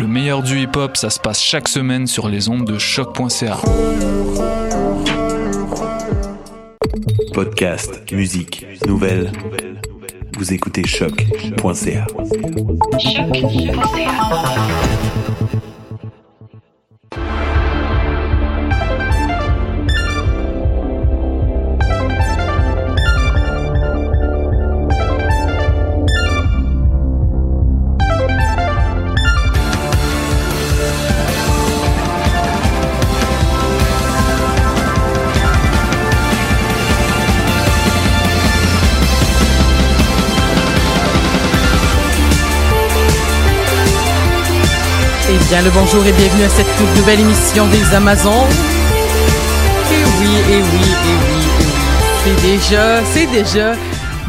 Le meilleur du hip hop, ça se passe chaque semaine sur les ondes de choc.ca. Podcast, musique, nouvelles. Vous écoutez choc.ca. Eh bien, le bonjour et bienvenue à cette toute nouvelle émission des Amazones. Et oui, et oui, et oui, et oui. C'est déjà, c'est déjà.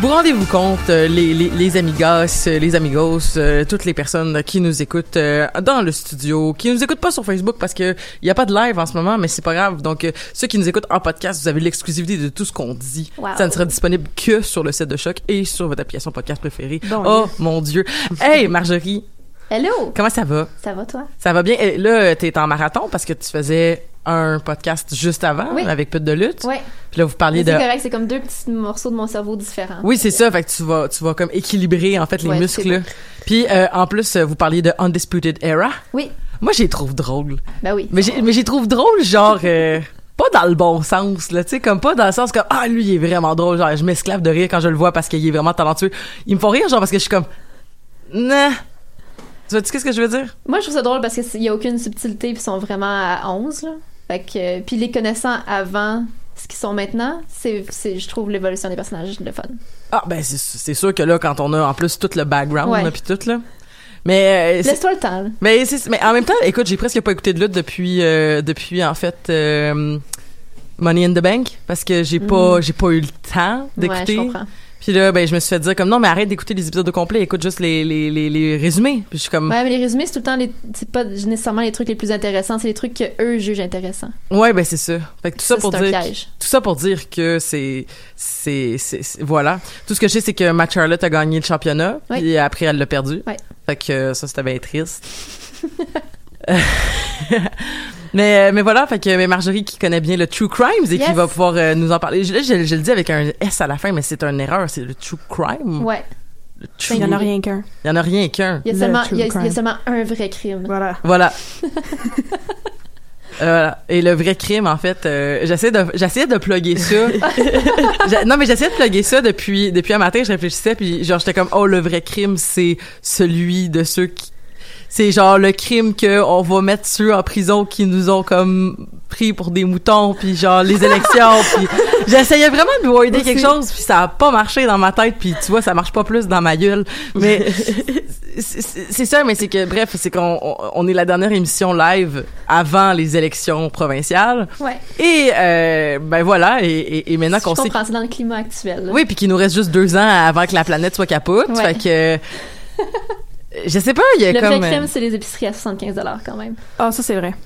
Vous rendez-vous compte, euh, les, les, les amigas, euh, les amigos, euh, toutes les personnes qui nous écoutent euh, dans le studio, qui nous écoutent pas sur Facebook parce que il y a pas de live en ce moment, mais c'est pas grave. Donc, euh, ceux qui nous écoutent en podcast, vous avez l'exclusivité de tout ce qu'on dit. Wow. Ça ne sera disponible que sur le site de Choc et sur votre application podcast préférée. Bon oh mon Dieu. Hey, Marjorie, Hello! comment ça va? Ça va, toi? Ça va bien. Et là, t'es en marathon parce que tu faisais un podcast juste avant Oui. avec Pute de lutte. Ouais. Puis là, vous parliez C'est de. correct, c'est comme deux petits morceaux de mon cerveau différents. Oui, c'est ça. Fait que tu vas, tu vas comme équilibrer en fait les Ouais, muscles. c'est. Puis euh, en plus, euh, vous parliez de Undisputed Era. Oui. Moi, j'y trouve drôle. Ben oui. Mais j'ai, mais j'y trouve drôle, genre. euh, pas dans le bon sens, là, tu sais, comme pas dans le sens comme, ah, lui, il est vraiment drôle, genre, je m'esclave de rire quand je le vois parce qu'il est vraiment talentueux. Ils me font rire, genre, parce que je suis comme, nah. Tu vois, tu qu'est-ce que je veux dire? Moi, je trouve ça drôle parce qu'il y a aucune subtilité puis ils sont vraiment à 11, là. Fait que, euh, puis les connaissant avant ce qu'ils sont maintenant, c'est, je trouve l'évolution des personnages le fun. Ah, ben, c'est, sûr que là, quand on a en plus tout le background, Ouais. là, puis tout, là. Mais, euh, Laisse-toi le temps, là. Mais, c'est- mais en même temps, écoute, j'ai presque pas écouté de lutte depuis, euh, depuis en fait, euh, Money in the Bank, parce que j'ai pas, j'ai pas eu le temps Mm. Ouais, d'écouter. comprends. Puis là, ben, je me suis fait dire comme non, mais arrête d'écouter les épisodes au complet, écoute juste les, les, les, les résumés. Puis je suis comme, ouais, Ouais, mais les résumés, c'est tout le temps les, c'est pas nécessairement les trucs les plus intéressants, c'est les trucs que eux jugent intéressants. ben c'est ça. Fait que tout ça, Ça, pour dire, piège. tout ça pour dire que c'est, c'est, voilà. Tout ce que je sais, c'est que Matt Charlotte a gagné le championnat, Oui. puis après elle l'a perdu. Ouais. Fait que ça, c'était bien triste. mais, euh, mais voilà, fait que mais Marjorie qui connaît bien le True Crimes et qui va pouvoir euh, nous en parler. Je, là, je, je le dis avec un S à la fin, mais c'est une erreur, c'est le True Crime. Ouais. Le true- Il y en a rien qu'un. Il y en a rien qu'un. Il y a Le seulement, true il y a, il y a crime. seulement un vrai crime. Voilà. Voilà. Euh, voilà. Et le vrai crime, en fait, euh, j'essaie de, j'essayais de plugger ça. Non, mais j'essayais de plugger ça depuis, depuis un matin, je réfléchissais, puis genre, j'étais comme, oh, le vrai crime, c'est celui de ceux qui, c'est genre le crime que on va mettre ceux en prison qui nous ont comme pris pour des moutons, puis genre les élections, puis j'essayais vraiment de me aider quelque chose, puis ça a pas marché dans ma tête, puis tu vois, ça marche pas plus dans ma gueule. Mais c'est ça, mais c'est que bref, c'est qu'on on, est la dernière émission live avant les élections provinciales, Ouais. et euh, ben voilà, et, et, et maintenant qu'on sait c'est dans le climat actuel. là. oui, puis qu'il nous reste juste deux ans avant que la planète soit capote. Ouais. Fait que. je sais pas, il y a Le comme... vrai euh, crime, c'est les épiceries à 75 quand même. Ah, ça, c'est vrai.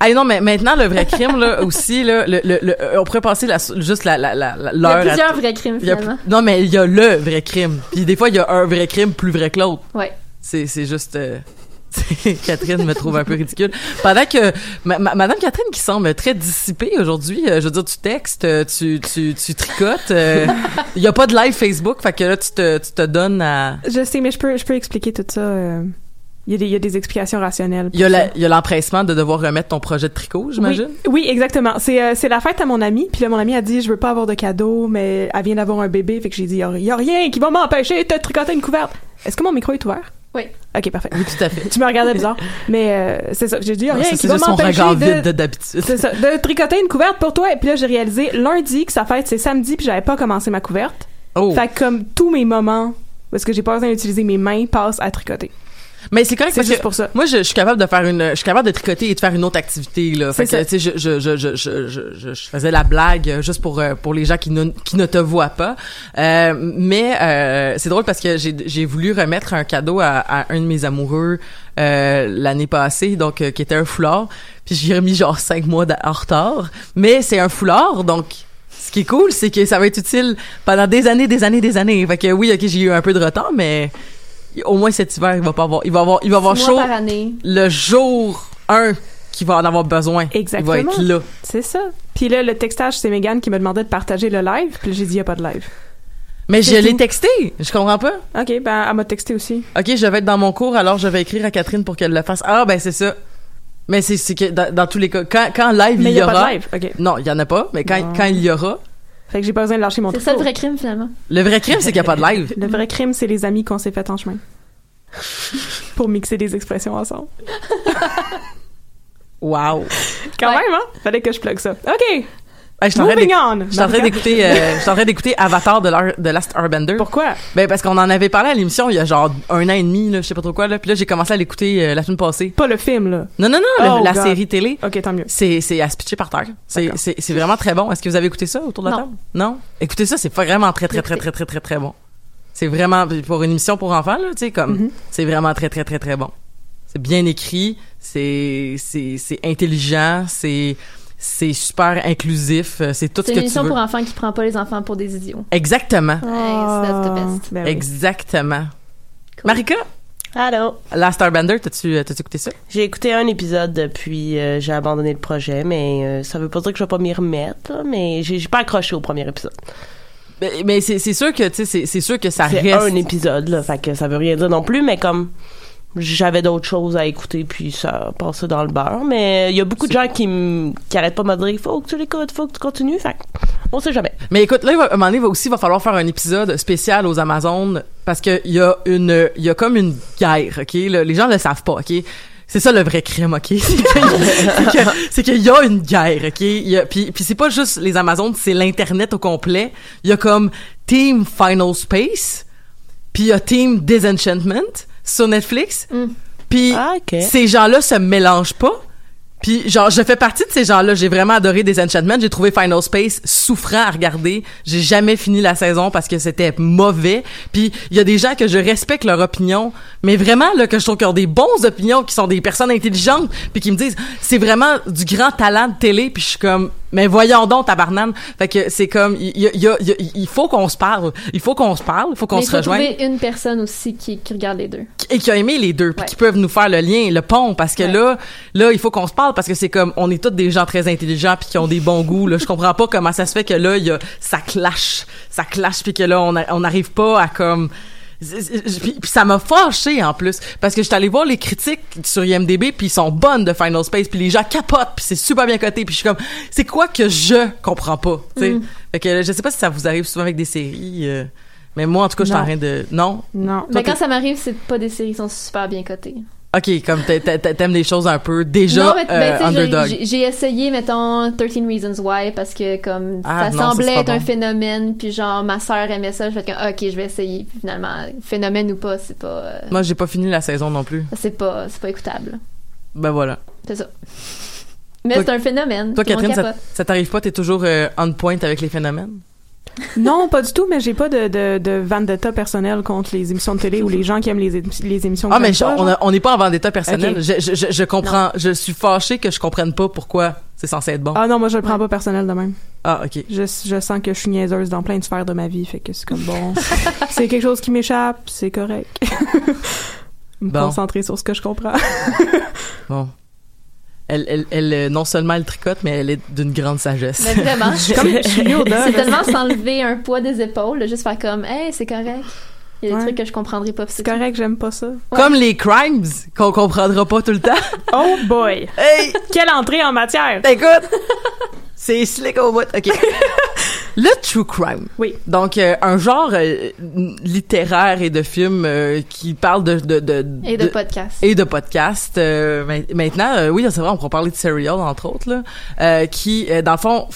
Ah non, mais maintenant, le vrai crime, là, aussi, là, le, le, le- euh, on pourrait passer la, juste la, la, la, la- Il y a l'heure à- plusieurs vrais crimes, a finalement. non, mais il y a le vrai crime. Puis des fois, il y a un vrai crime plus vrai que l'autre. Ouais. C'est, c'est juste... euh, Catherine me trouve un peu ridicule. Pendant que ma- ma- Madame Catherine qui semble très dissipée aujourd'hui, euh, je veux dire, tu textes, euh, tu, tu, tu tricotes, euh, il y a pas de live Facebook, fait que là, tu te, tu te donnes à... Je sais, mais je peux, je peux expliquer tout ça. euh, Il y, a des, il y a des explications rationnelles. Il y a, pour la- ça. il y a l'empressement de devoir remettre ton projet de tricot, j'imagine? Oui, oui, exactement. C'est euh, c'est la fête à mon ami, puis là mon ami a dit je veux pas avoir de cadeau, mais elle vient d'avoir un bébé, fait que j'ai dit y a, y a rien qui va m'empêcher de te tricoter une couverte. Est-ce que mon micro est ouvert? Oui. Ok, parfait. Oui, tout à fait. Tu me regardais bizarre, mais euh, c'est ça. J'ai dit rien Ça, qui va m'empêcher de- d'habitude. c'est ça, de tricoter une couverte pour toi. Et puis là j'ai réalisé lundi que sa fête c'est samedi, puis j'avais pas commencé ma couverte. Oh. Fait que comme tous mes moments parce que j'ai pas besoin d'utiliser mes mains passent à tricoter. Mais c'est correct C'est juste que pour ça. moi je, je suis capable de faire une je suis capable de tricoter et de faire une autre activité là. Fait que tu sais je je, je, je, je, je, faisais la blague juste pour euh, pour les gens qui ne qui ne te voient pas. Euh, mais euh, c'est drôle parce que j'ai j'ai voulu remettre un cadeau à, à un de mes amoureux euh, l'année passée donc euh, qui était un foulard. Puis j'ai remis genre cinq mois en retard, mais c'est un foulard donc ce qui est cool, c'est que ça va être utile pendant des années, des années, des années. Fait que oui, ok, j'ai eu un peu de retard, mais au moins cet hiver, il va pas avoir, il va avoir, il va avoir chaud le jour 1 qui va en avoir besoin. Exactement. Il va être là. C'est ça. Puis là le textage c'est Megan qui me demandait de partager le live, puis j'ai dit y a pas de live. Mais je l'ai texté. Je comprends pas. Ok, ben elle m'a texté aussi. Ok, je vais être dans mon cours, alors je vais écrire à Catherine pour qu'elle le fasse. Ah, ben c'est ça. Mais c'est que dans, dans tous les cas, quand, quand live Mais il il y y a aura. pas de live. Non, il y en a pas, mais quand, Non. quand il y aura. Fait que j'ai pas besoin de lâcher mon C'est ça le vrai crime, finalement. Le vrai crime, c'est qu'il n'y a pas de live. Le vrai crime, c'est les amis qu'on s'est fait en chemin. Pour mixer des expressions ensemble. Wow. Quand Ouais. même, hein? Fallait que je plug ça. OK. Hey, je suis en train Moving on. je suis en train d'écouter, euh, je d'écouter Avatar de, l'Ar- de Last Airbender. Pourquoi? Ben parce qu'on en avait parlé à l'émission il y a genre un an et demi, là, je sais pas trop quoi là. Puis là j'ai commencé à l'écouter euh, la semaine passée. Pas le film, là. Non non non, le- Oh, la God. série télé. OK, tant mieux. C'est c'est à se pitcher par terre. C'est c'est vraiment très bon. Est-ce que vous avez écouté ça autour de la Non. table? Non? Écoutez ça, c'est vraiment très très très très très très très bon. C'est vraiment pour une émission pour enfants là, tu sais comme Mhm. c'est vraiment très très très très bon. C'est bien écrit, c'est c'est c'est intelligent, c'est c'est super inclusif, euh, c'est tout ce C'est que une tu émission veux. pour enfants qui prend pas les enfants pour des idiots. Exactement. That's the best. Ben oui. Exactement. Cool. Marika, Allô? Last Airbender, t'as-tu euh, t'as-tu écouté ça? J'ai écouté un épisode depuis euh, j'ai abandonné le projet, mais euh, ça veut pas dire que je vais pas m'y remettre, là, mais j'ai pas accroché au premier épisode. Mais, mais c'est c'est sûr que tu sais c'est c'est sûr que ça C'est reste un épisode, là, fait que ça veut rien dire non plus, mais comme j'avais d'autres choses à écouter, puis ça passait dans le beurre. Mais il y a beaucoup de gens qui, qui arrêtent pas de me dire il faut que tu l'écoutes, faut que tu continues, fait on sait jamais. Mais écoute, là, il va- à un moment donné, il va aussi va falloir faire un épisode spécial aux Amazones parce que il y a une, il y a comme une guerre, ok? Les gens le savent pas, ok? C'est ça le vrai crime, ok? C'est qu'il y a une guerre, ok? Il y a- puis, puis c'est pas juste les Amazones, c'est l'internet au complet. Il y a comme Team Final Space, puis il y a Team Disenchantment sur Netflix. Mm. Puis Ah, ces gens-là se mélangent pas. Puis genre je fais partie de ces gens-là, j'ai vraiment adoré Disenchantment, j'ai trouvé Final Space souffrant à regarder. J'ai jamais fini la saison parce que c'était mauvais. Puis il y a des gens que je respecte leur opinion, mais vraiment là que je trouve qu'ils ont des bonnes opinions, qui sont des personnes intelligentes, puis qui me disent c'est vraiment du grand talent de télé, puis je suis comme mais voyons donc tabarnane. Fait que c'est comme il y a, il y y faut qu'on se parle, il faut qu'on se parle, il faut qu'on se il faut rejoigne trouver une personne aussi qui, qui regarde les deux. et qui a aimé les deux puis Ouais. qui peuvent nous faire le lien le pont parce que Ouais. là là il faut qu'on se parle parce que c'est comme on est tous des gens très intelligents puis qui ont des bons goûts là je comprends pas comment ça se fait que là il y a ça clash ça clash puis que là on a- on n'arrive pas à comme puis, ça m'a fâché en plus parce que j'étais allé voir les critiques sur IMDb puis ils sont bonnes de Final Space puis les gens capotent puis c'est super bien coté puis je suis comme c'est quoi que je comprends pas tu sais? Mm. fait que je sais pas si ça vous arrive souvent avec des séries euh, mais moi en tout cas je suis en train de non? Non. Mais quand ça m'arrive, c'est pas des séries qui sont super bien cotées. OK, comme t'a- t'a- t'a- t'aimes des choses un peu déjà non, mais ben, euh, underdog. j'ai- essayé, mettons, 13 Reasons Why, parce que comme Ah, ça non, semblait être un phénomène, puis genre ma sœur aimait ça, je fais que ok, je vais essayer. Puis finalement, phénomène ou pas, c'est pas, euh, Moi, j'ai pas fini la saison non plus. c'est pas, c'est pas écoutable. Ben voilà. C'est ça. Mais c'est un phénomène. Toi, Catherine, ça, ça t'arrive pas? T'es toujours euh, on point avec les phénomènes? Non, pas du tout, mais j'ai pas de, de, de vendetta personnelle contre les émissions de télé ou les gens qui aiment les, les émissions Ah, mais j'aime je- pas, on, a- on n'est pas en vendetta personnel. Ok. Je, je, je, je comprends. Je suis fâchée que je comprenne pas pourquoi c'est censé être bon. Ah non, moi je le prends pas personnel de même. Ah, ok. Je, je sens que je suis niaiseuse dans plein de sphères de ma vie, fait que c'est comme bon. c'est quelque chose qui m'échappe, c'est correct. Me Bon. concentrer sur ce que je comprends. Bon. Elle, elle, elle, euh, non seulement elle tricote, mais elle est d'une grande sagesse. Mais vraiment, je suis comme. C'est tellement s'enlever un poids des épaules, juste faire comme, hey, c'est correct. Il y a des Ouais. trucs que je comprendrais pas. C'est tout. correct, j'aime pas ça. Comme les crimes qu'on comprendra pas tout le temps. Oh boy! hey, Quelle entrée en matière! écoute, c'est slick au bout. Ok. Le true crime. Oui. Donc euh, un genre euh, littéraire et de film euh, qui parle de de, de Et de, podcast. et de podcasts. Euh, ma- maintenant, euh, oui, c'est vrai, on pourra parler de Serial, entre autres, là, euh, qui, euh, dans le fond,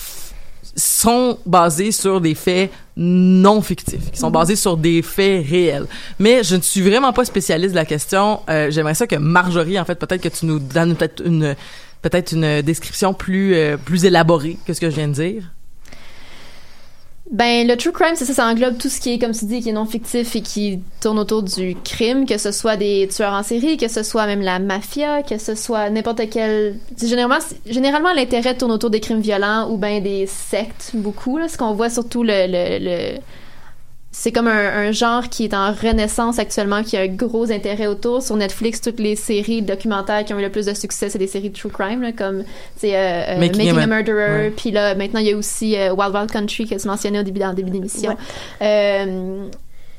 sont basés sur des faits non fictifs, qui sont basés sur des faits réels. Mais je ne suis vraiment pas spécialiste de la question. Euh, J'aimerais ça que Marjorie, en fait, peut-être que tu nous donnes peut-être une peut-être une description plus euh, plus élaborée que ce que je viens de dire. Ben, le true crime, c'est ça, ça englobe tout ce qui est, comme tu dis, qui est non fictif et qui tourne autour du crime, que ce soit des tueurs en série, que ce soit même la mafia, que ce soit n'importe quel... Généralement, généralement l'intérêt tourne autour des crimes violents ou ben des sectes, beaucoup, là, ce qu'on voit surtout le, le- c'est comme un, un genre qui est en renaissance actuellement, qui a un gros intérêt autour. Sur Netflix, toutes les séries documentaires qui ont eu le plus de succès, c'est des séries de true crime, là, comme c'est euh, euh, Making Making, a Murderer. ouais. Puis là, maintenant, il y a aussi euh, Wild Wild Country que tu mentionnais au début, dans le début d'émission. Euh,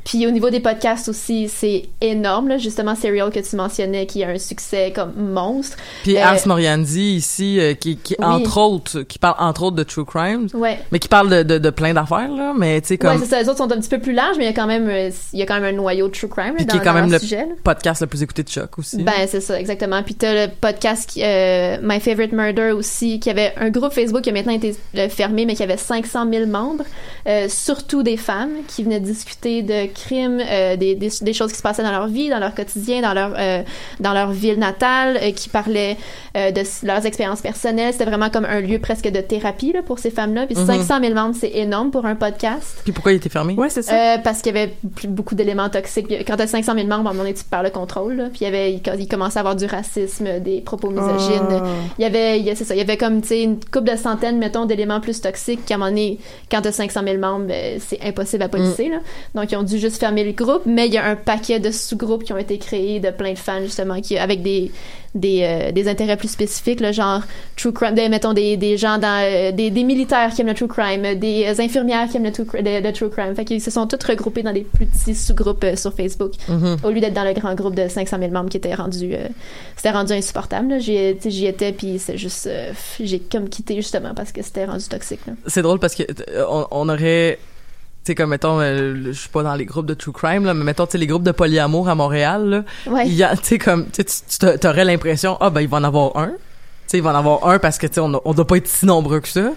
puis au niveau des podcasts aussi, c'est énorme, là, justement Serial que tu mentionnais, qui a un succès comme monstre. Puis Euh, Ars Moriandi ici, euh, qui, qui Oui. entre autres, qui parle entre autres de true crimes, Ouais. mais qui parle de, de, de plein d'affaires là. Mais tu sais comme Ouais, c'est ça. Les autres sont un petit peu plus larges, mais il y a quand même, euh, il y a quand même un noyau de true crime Puis là, qui est quand même le sujet. podcast le plus écouté de choc aussi. Ben, c'est ça, exactement. Puis t'as le podcast qui, euh, My Favorite Murder aussi, qui avait un groupe Facebook qui a maintenant été fermé, mais qui avait 500 000 membres, surtout des femmes qui venaient discuter de crimes, euh, des, des, des choses qui se passaient dans leur vie, dans leur quotidien, dans leur, euh, dans leur ville natale, euh, qui parlaient euh, de leurs expériences personnelles. C'était vraiment comme un lieu presque de thérapie là, pour ces femmes-là. Puis Mhm. 500 000 membres, c'est énorme pour un podcast. Puis pourquoi il était fermé? Ouais, c'est ça. Euh, parce qu'il y avait plus- beaucoup d'éléments toxiques. Quand t'as 500 000 membres, à un moment donné, tu perds le contrôle. Là. Puis il y avait, il, il commençait à avoir du racisme, des propos misogynes. Ah. Il y avait, c'est ça, il y avait comme, tu sais, une couple de centaines, mettons, d'éléments plus toxiques qu'à un moment donné, quand t'as 500 000 membres, ben, c'est impossible à policer, là. Donc, ils ont dû juste fermer le groupe, mais il y a un paquet de sous-groupes qui ont été créés de plein de fans, justement, qui, avec des, des, euh, des intérêts plus spécifiques, là, genre true crime, des, mettons des, des gens dans euh, des, des militaires qui aiment le true crime, des euh, infirmières qui aiment le true, le, le true crime. Fait qu'ils se sont tous regroupés dans des plus petits sous-groupes euh, sur Facebook Mhm. au lieu d'être dans le grand groupe de 500 000 membres qui était rendu c'était rendu insupportable. J'y étais puis c'est juste j'ai comme quitté justement parce que c'était rendu toxique. C'est drôle parce que euh, on, on aurait sais comme mettons euh, je suis pas dans les groupes de true crime là mais mettons tu sais les groupes de polyamour à Montréal là Ouais. il y a tu sais comme tu t'aurais l'impression ah ben il va en avoir un tu sais il va en avoir un parce que tu sais on, on doit pas être si nombreux que ça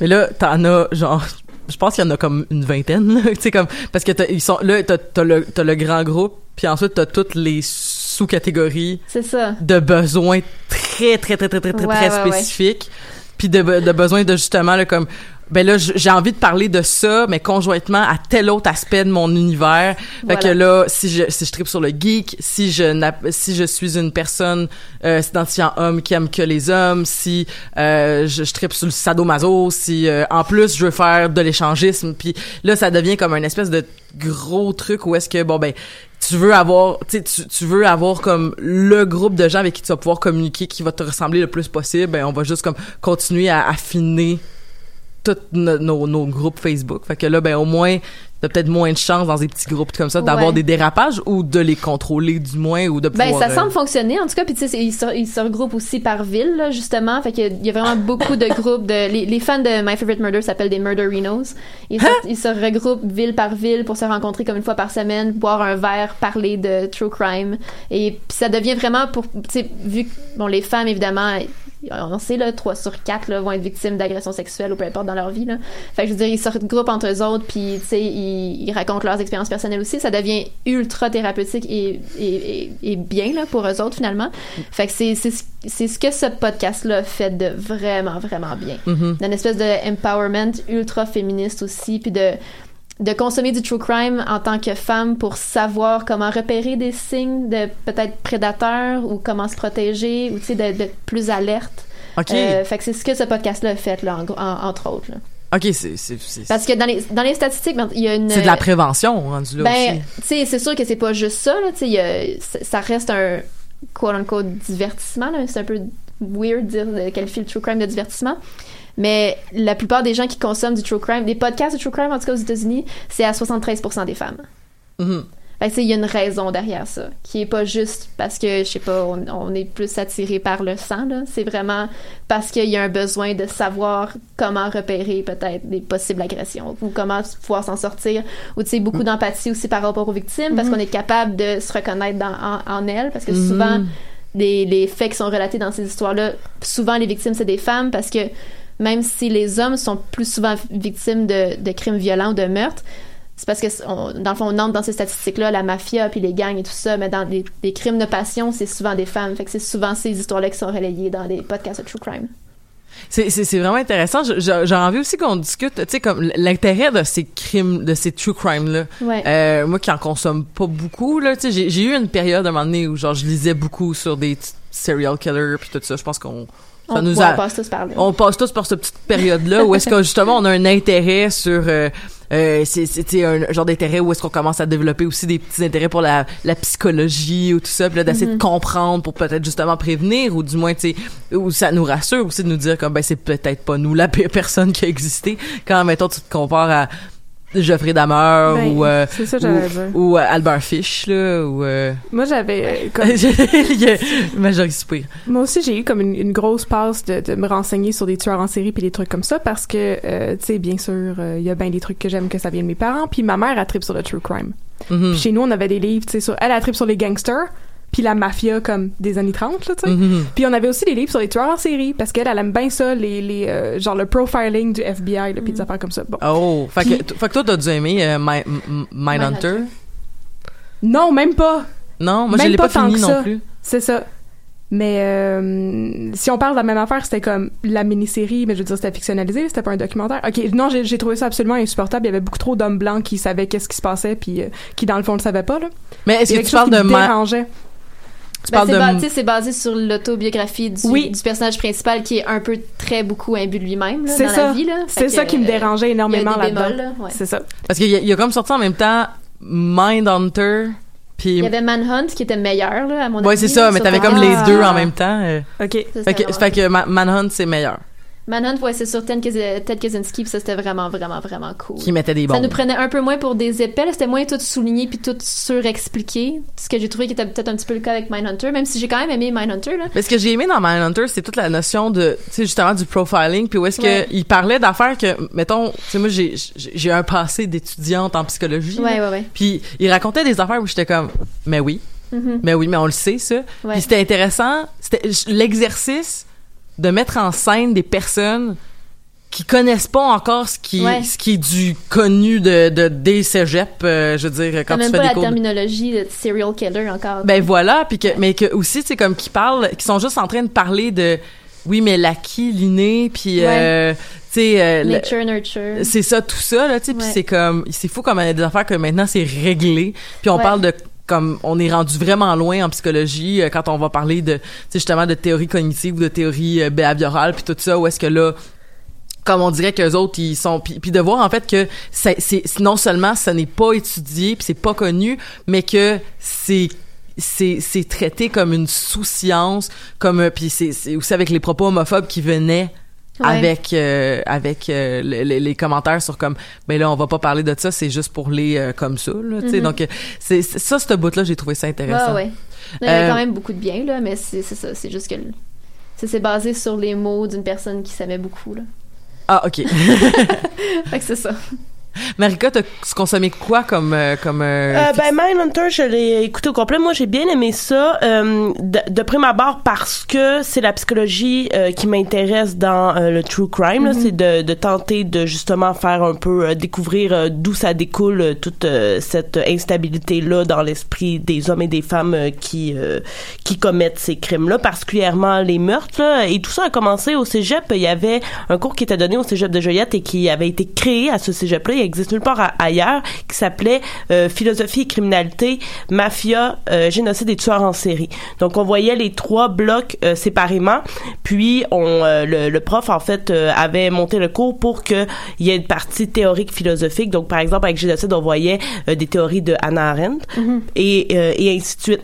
mais là t'en as genre je pense qu'il y en a comme une vingtaine tu sais comme parce que t'as, ils sont là t'as, t'as le t'as le grand groupe puis ensuite t'as toutes les sous-catégories C'est ça. de besoins très très très très très très, Ouais, très ouais. spécifiques puis de, de besoins de justement là, comme ben là j'ai envie de parler de ça mais conjointement à tel autre aspect de mon univers fait Voilà. que là si je si je tripe sur le geek si je si je suis une personne euh, s'identifiant homme qui aime que les hommes si euh, je, je tripe sur le sadomaso si euh, en plus je veux faire de l'échangisme puis là ça devient comme un espèce de gros truc où est-ce que bon ben tu veux avoir tu, tu veux avoir comme le groupe de gens avec qui tu vas pouvoir communiquer qui va te ressembler le plus possible ben on va juste comme continuer à affiner tous no- nos, nos groupes Facebook fait que là ben au moins t'as peut-être moins de chance dans des petits groupes comme ça d'avoir Ouais. des dérapages ou de les contrôler du moins ou de Ben, pouvoir ça euh, semble fonctionner. En tout cas, puis tu sais, ils se, ils se regroupent aussi par ville, là, justement. Fait qu'il y a vraiment beaucoup de groupes de, les, les fans de My Favorite Murder s'appellent des Murderinos. Ils, se, ils se regroupent ville par ville pour se rencontrer comme une fois par semaine, boire un verre, parler de true crime. Et puis ça devient vraiment pour, tu sais, vu que, bon, les femmes, évidemment, on sait là 3 sur 4 là, vont être victimes d'agressions sexuelles ou peu importe dans leur vie là. Fait que je veux dire ils sortent de groupe entre eux autres puis tu sais ils, ils racontent leurs expériences personnelles aussi, ça devient ultra thérapeutique et, et, et, et bien là pour eux autres finalement. Fait que c'est ce que ce podcast là fait de vraiment vraiment bien. D'une espèce de empowerment ultra féministe aussi puis de de consommer du true crime en tant que femme pour savoir comment repérer des signes de peut-être prédateurs ou comment se protéger ou tu sais d'être plus alerte. OK. Euh, fait que c'est ce que ce podcast-là a fait, là, en gros- en- entre autres. là. OK, c'est Parce que dans les, dans les statistiques, ben, il y a une... c'est de la prévention rendu là Ben, aussi. tu sais, c'est sûr que c'est pas juste ça, là, tu sais, ça reste un quote-unquote divertissement, là. C'est un peu weird de dire, de qualifier le true crime de divertissement. Mais la plupart des gens qui consomment du true crime, des podcasts de true crime, en tout cas aux États-Unis, c'est à 73% des femmes. Sais, il y a une raison derrière ça, qui est pas juste parce que, je sais pas, on, on est plus attiré par le sang, là. C'est vraiment parce qu'il y a un besoin de savoir comment repérer peut-être des possibles agressions ou comment pouvoir s'en sortir. Ou, tu sais, beaucoup d'empathie aussi par rapport aux victimes parce qu'on est capable de se reconnaître dans, en, en elles parce que souvent, les, les faits qui sont relatés dans ces histoires-là, souvent les victimes, c'est des femmes parce que même si les hommes sont plus souvent victimes de, de crimes violents ou de meurtres, c'est parce que on- dans le fond on entre dans ces statistiques-là la mafia puis les gangs et tout ça, mais dans les, les crimes de passion c'est souvent des femmes, fait que c'est souvent ces histoires-là qui sont relayées dans les podcasts de true crime. C'est, vraiment intéressant. J'ai envie aussi qu'on discute, tu sais, comme l'intérêt de ces crimes, de ces true crimes-là. Ouais. Euh, moi qui en consomme pas beaucoup, là, tu sais, j'ai, eu une période à un moment donné où, genre, je lisais beaucoup sur des serial killers puis tout ça. Je pense qu'on, ça on, nous ouais, a, on passe tous par là. on passe tous par cette petite période-là où est-ce que justement on a un intérêt sur euh, euh, c'est un genre d'intérêt où est-ce qu'on commence à développer aussi des petits intérêts pour la, la psychologie ou tout ça puis là d'essayer de comprendre pour peut-être justement prévenir ou du moins tu sais où ça nous rassure aussi de nous dire comme ben c'est peut-être pas nous la pire personne qui a existé quand mettons tu te compares à Geoffrey Dahmer Ben, ou euh, ça ou, ou, euh, Albert Fish là ou euh, Moi, j'avais euh, comme il y a Marjorie Soupir. Moi aussi, j'ai eu comme une, une grosse passe de, de me renseigner sur des tueurs en série puis des trucs comme ça parce que, tu sais, bien sûr, il y a bien des trucs que j'aime que ça vient de mes parents. Puis ma mère, a trip sur le true crime. Puis chez nous, on avait des livres, tu sais, sur... Elle a trip sur les gangsters puis la mafia comme des années 30, là, tu sais. Mhm. Puis on avait aussi des livres sur les tueurs en série parce qu'elle, elle aime bien ça, les, les euh, genre le profiling du FBI, là, puis des affaires comme ça. Bon. Oh, fait Puis- que, fait que toi, t'as dû aimer euh, My- Mindhunter? Non, même pas. Non, moi, je Même l'ai pas pas, fini non plus. C'est ça. Mais euh, si on parle de la même affaire, c'était comme la mini-série, mais je veux dire, c'était fictionnalisé, c'était pas un documentaire. Ok, non, j'ai trouvé ça absolument insupportable. Il y avait beaucoup trop d'hommes blancs qui savaient qu'est-ce qui se passait, puis euh, qui dans le fond le savaient pas là. Mais est-ce que tu quelque parles chose de Ma- dérangeait. Tu Ben, parles c'est, de basé sur l'autobiographie du, Oui. du personnage principal qui est un peu très beaucoup imbu de lui-même dans ça. la vie. C'est que, ça qui me euh, dérangeait énormément là-dedans. bémols, là, ouais. C'est ça. parce qu'il y, a- il y a comme sorti en même temps Mindhunter puis Il y avait Manhunt qui était meilleur là, à mon avis. ouais c'est ça là, mais t'avais comme les deux en même temps euh. Ok. Ça, fait que, fait Manhunt c'est meilleur Manhunt, ouais, c'est sur Ted, Kaczynski, puis ça, c'était vraiment, vraiment, vraiment cool. qui mettait des Ça bombes nous prenait un peu moins pour des là, c'était moins tout souligné puis tout surexpliqué. Ce que j'ai trouvé qui était peut-être un petit peu le cas avec Mindhunter, même si j'ai quand même aimé Mindhunter, là. mais ce que j'ai aimé dans Mindhunter c'est toute la notion de tu sais justement du profiling puis où est-ce Ouais. que il parlait d'affaires que mettons tu sais moi j'ai un passé d'étudiante en psychologie. Ouais, ouais, ouais. Puis il racontait des affaires où j'étais comme, mais oui, Mhm. mais oui, mais on le sait ça. Ouais. Puis c'était intéressant, c'était l'exercice de mettre en scène des personnes qui connaissent pas encore ce qui Ouais. ce qui est du connu de de des cégeps, euh, je veux dire quand tu même fais pas des la cours. terminologie de serial killer encore. Ben voilà, puis que mais que aussi c'est comme qui parlent, qui sont juste en train de parler de oui mais l'acquis, l'inné, puis Ouais. euh, tu sais euh, Nature, nurture. c'est ça tout ça là tu sais puis c'est comme c'est fou comme des affaires que maintenant c'est réglé puis on parle de comme on est rendu vraiment loin en psychologie euh, quand on va parler de justement de théorie cognitive ou de théorie euh, behaviorale puis tout ça où est-ce que là comme on dirait qu'eux autres ils sont puis, de voir en fait que c'est non seulement ça n'est pas étudié puis c'est pas connu mais que c'est c'est traité comme une sous-science comme euh, puis c'est aussi avec les propos homophobes qui venaient Ouais. avec euh, avec euh, le- le- les commentaires sur comme ben là on va pas parler de ça c'est juste pour les euh, comme ça là tu sais Mhm. donc euh, c'est ça ce bout là j'ai trouvé ça intéressant Ouais, ouais. Il y avait Euh, quand même beaucoup de bien, là, mais c'est c'est ça. C'est juste que. C'est basé sur les mots d'une personne qui s'aimait beaucoup, là. ah ok Fait que c'est ça. Marika, t'as consommé quoi comme euh, comme euh, Euh, ben Mindhunter, je l'ai écouté au complet. Moi, j'ai bien aimé ça euh, de, de prime abord parce que c'est la psychologie euh, qui m'intéresse dans le true crime. là. C'est de, de tenter de justement faire un peu découvrir d'où ça découle toute cette instabilité là dans l'esprit des hommes et des femmes qui qui commettent ces crimes là, particulièrement les meurtres. là. Et tout ça a commencé au cégep. Il y avait un cours qui était donné au cégep de Joliette et qui avait été créé à ce cégep là. Il existe nulle part ailleurs qui s'appelait euh, philosophie et criminalité, mafia, euh, génocide et tueurs en série. Donc on voyait les trois blocs euh, séparément, puis on le, le prof en fait avait monté le cours pour que il y ait une partie théorique philosophique. Donc par exemple avec génocide on voyait des théories de Hannah Arendt et euh, et ainsi de suite.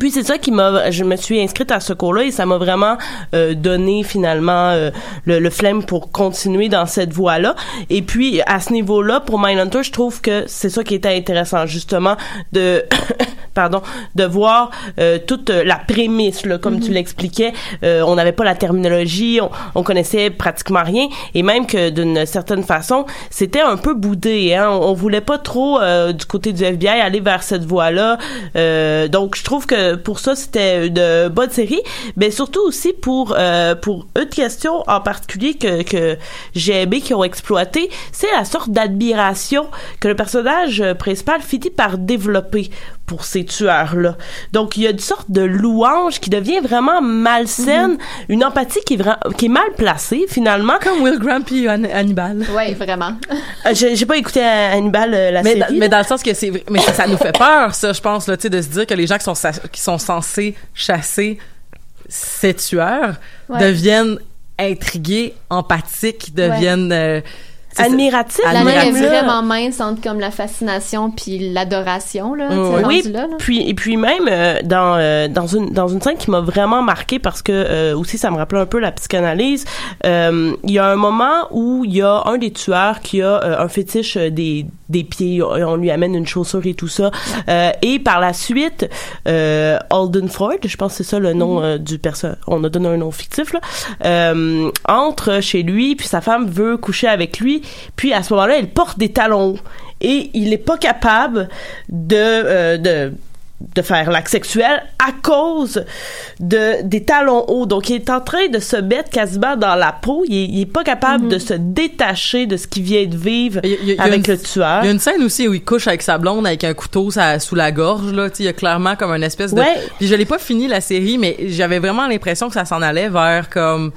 Puis c'est ça qui m'a, je me suis inscrite à ce cours-là et ça m'a vraiment euh, donné finalement euh, le, le flemme pour continuer dans cette voie-là. Et puis à ce niveau-là, pour Mindhunter, je trouve que c'est ça qui était intéressant justement de, pardon, de voir euh, toute la prémisse là, comme tu l'expliquais. Euh, on n'avait pas la terminologie, on, on connaissait pratiquement rien et même que d'une certaine façon, c'était un peu boudé. Hein? On, on voulait pas trop euh, du côté du FBI aller vers cette voie-là. Euh, donc je trouve que pour ça c'était une bonne série, mais surtout aussi pour euh, pour une question en particulier que que j'ai aimé qu'ils ont exploité, c'est la sorte d'admiration que le personnage euh, principal finit par développer pour ces tueurs-là. Donc, il y a une sorte de louange qui devient vraiment malsaine, une empathie qui est, vra- qui est mal placée, finalement. comme Will Graham puis Han- Hannibal. Ouais, vraiment. Euh, J'ai pas écouté Hannibal, euh, la Mais, série. dans, mais dans le sens que c'est mais ça, ça nous fait peur ça je pense là tu sais de se dire que les gens qui sont sa- qui sont censés chasser ces tueurs Ouais. deviennent intrigués empathiques deviennent euh, Admiratif, La est même, là. vraiment mince entre comme la fascination puis l'adoration là, rendu Oui, là, là. puis et puis même euh, dans euh, dans une dans une scène qui m'a vraiment marqué parce que euh, aussi ça me rappelait un peu la psychanalyse. euh, Il y a un moment où il y a un des tueurs qui a euh, un fétiche euh, des des pieds, on lui amène une chaussure et tout ça. Euh, et par la suite, euh, Alden Ford, je pense que c'est ça le nom euh, du personnage. On a donné un nom fictif là. Euh, entre chez lui, puis sa femme veut coucher avec lui. Puis à ce moment-là, elle porte des talons et il est pas capable de euh, de de faire l'acte sexuel à cause de des talons hauts. Donc, il est en train de se mettre quasiment dans la peau. Il est, il est pas capable de se détacher de ce qu'il vient de vivre a- avec une- le tueur. Il y a une scène aussi où il couche avec sa blonde avec un couteau ça- sous la gorge là, il y a clairement comme une espèce de Ouais. Puis je l'ai pas fini la série mais j'avais vraiment l'impression que ça s'en allait vers comme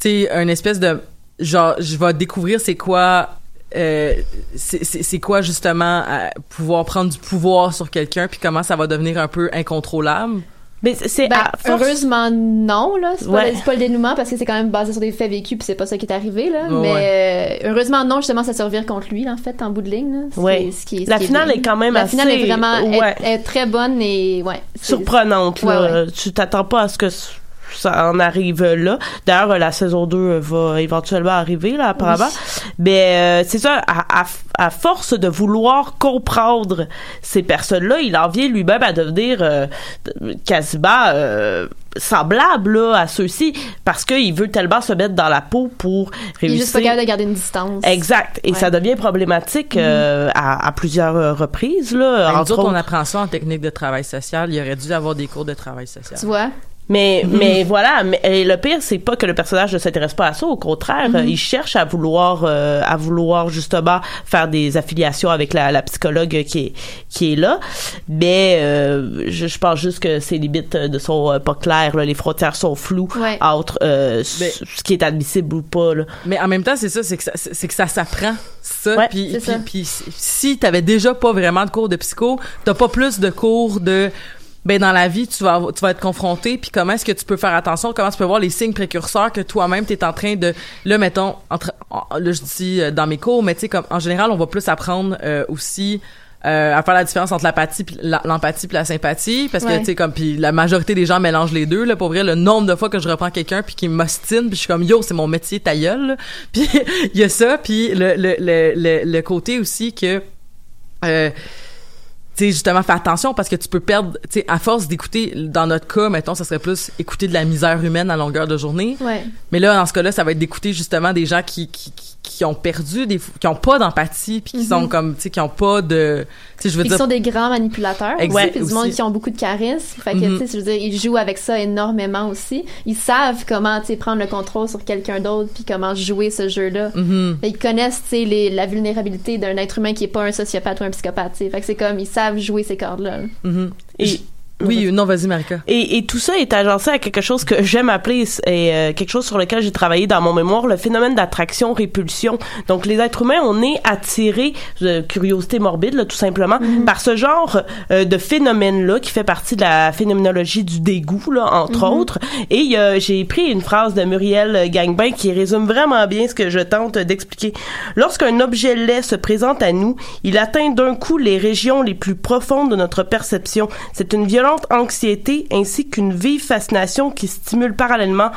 tu sais une espèce de genre je vais découvrir c'est quoi euh, c'est quoi justement euh, pouvoir prendre du pouvoir sur quelqu'un puis comment ça va devenir un peu incontrôlable? Mais c'est- c'est Ben, heureusement non là c'est pas, Ouais. le- c'est pas le dénouement parce que c'est quand même basé sur des faits vécus puis c'est pas ça qui est arrivé là mais euh, heureusement non justement ça se revire contre lui là, en fait en bout de ligne là, ce Ouais. qui est- ce qui est- ce La qui finale bien. est quand même la finale est vraiment est- ouais. est, très bonne et ouais surprenante. Ouais, là. Tu t'attends pas à ce que ça en arrive là. D'ailleurs, la saison 2 va éventuellement arriver, là, apparemment. Mais euh, c'est ça, à, à, à force de vouloir comprendre ces personnes-là, il en vient lui-même à devenir euh, quasiment euh, semblable là, à ceux-ci parce qu'il veut tellement se mettre dans la peau pour il est juste pas réussir. capable de garder une distance Exact. Et Ouais. ça devient problématique euh, à, à plusieurs reprises. Là, Ben, nous entre autres, on apprend ça en technique de travail social. Il aurait dû avoir des cours de travail social. tu vois? Mais, Mhm. mais voilà, mais et le pire, c'est pas que le personnage ne s'intéresse pas à ça. Au contraire, Mhm. euh, il cherche à vouloir, euh, à vouloir justement faire des affiliations avec la, la psychologue qui est, qui est là. Mais euh, je, je pense juste que ses limites ne sont euh, pas claires. là. Les frontières sont floues Ouais. entre euh, Mais- ce qui est admissible ou pas. Là. Mais en même temps, c'est ça, c'est que ça, c'est que ça s'apprend. Ça, Ouais, puis, puis, ça. puis si- si t'avais déjà pas vraiment de cours de psycho, t'as pas plus de cours de ben dans la vie, tu vas tu vas être confronté puis comment est-ce que tu peux faire attention, comment tu peux voir les signes précurseurs que toi-même t'es en train de là mettons entre en- là je dis euh, dans mes cours, mais tu sais comme en général, on va plus apprendre euh, aussi euh, à faire la différence entre l'apathie l'empathie puis la sympathie parce que tu sais comme puis la majorité des gens mélangent les deux là pour vrai le nombre de fois que je reprends quelqu'un puis qui m'ostine puis je suis comme yo c'est mon métier ta gueule puis il y a ça puis le le, le le le côté aussi que euh, tu sais justement fais attention parce que tu peux perdre tu sais à force d'écouter dans notre cas mettons ça serait plus écouter de la misère humaine à longueur de journée Ouais. mais là dans ce cas-là ça va être d'écouter justement des gens qui qui, qui, ont perdu des qui ont pas d'empathie puis qui Mhm. sont comme tu sais qui ont pas de tu sais je veux dire qui sont des grands manipulateurs Exact, aussi, puis du monde qui ont beaucoup de charisme. Fait que, Mhm. tu sais, je veux dire, ils jouent avec ça énormément aussi. Ils savent comment, tu sais, prendre le contrôle sur quelqu'un d'autre puis comment jouer ce jeu-là. Mhm. Fait Ils connaissent, tu sais, la vulnérabilité d'un être humain qui est pas un sociopathe ou un psychopathe. Fait que c'est comme, ils savent jouer ces cordes-là. Mhm. Et- oui non vas-y Marika Et, et tout ça est agencé à quelque chose que j'aime appeler et euh, quelque chose sur lequel j'ai travaillé dans mon mémoire, le phénomène d'attraction-répulsion. Donc les êtres humains, on est attirés, curiosité morbide, là, tout simplement, par ce genre euh, de phénomène-là qui fait partie de la phénoménologie du dégoût, là, entre autres. Et euh, j'ai pris une phrase de Muriel Gangbin qui résume vraiment bien ce que je tente d'expliquer. Lorsqu'un objet laid se présente à nous, il atteint d'un coup les régions les plus profondes de notre perception. C'est une violente anxiété ainsi qu'une vive fascination qui stimule parallèlement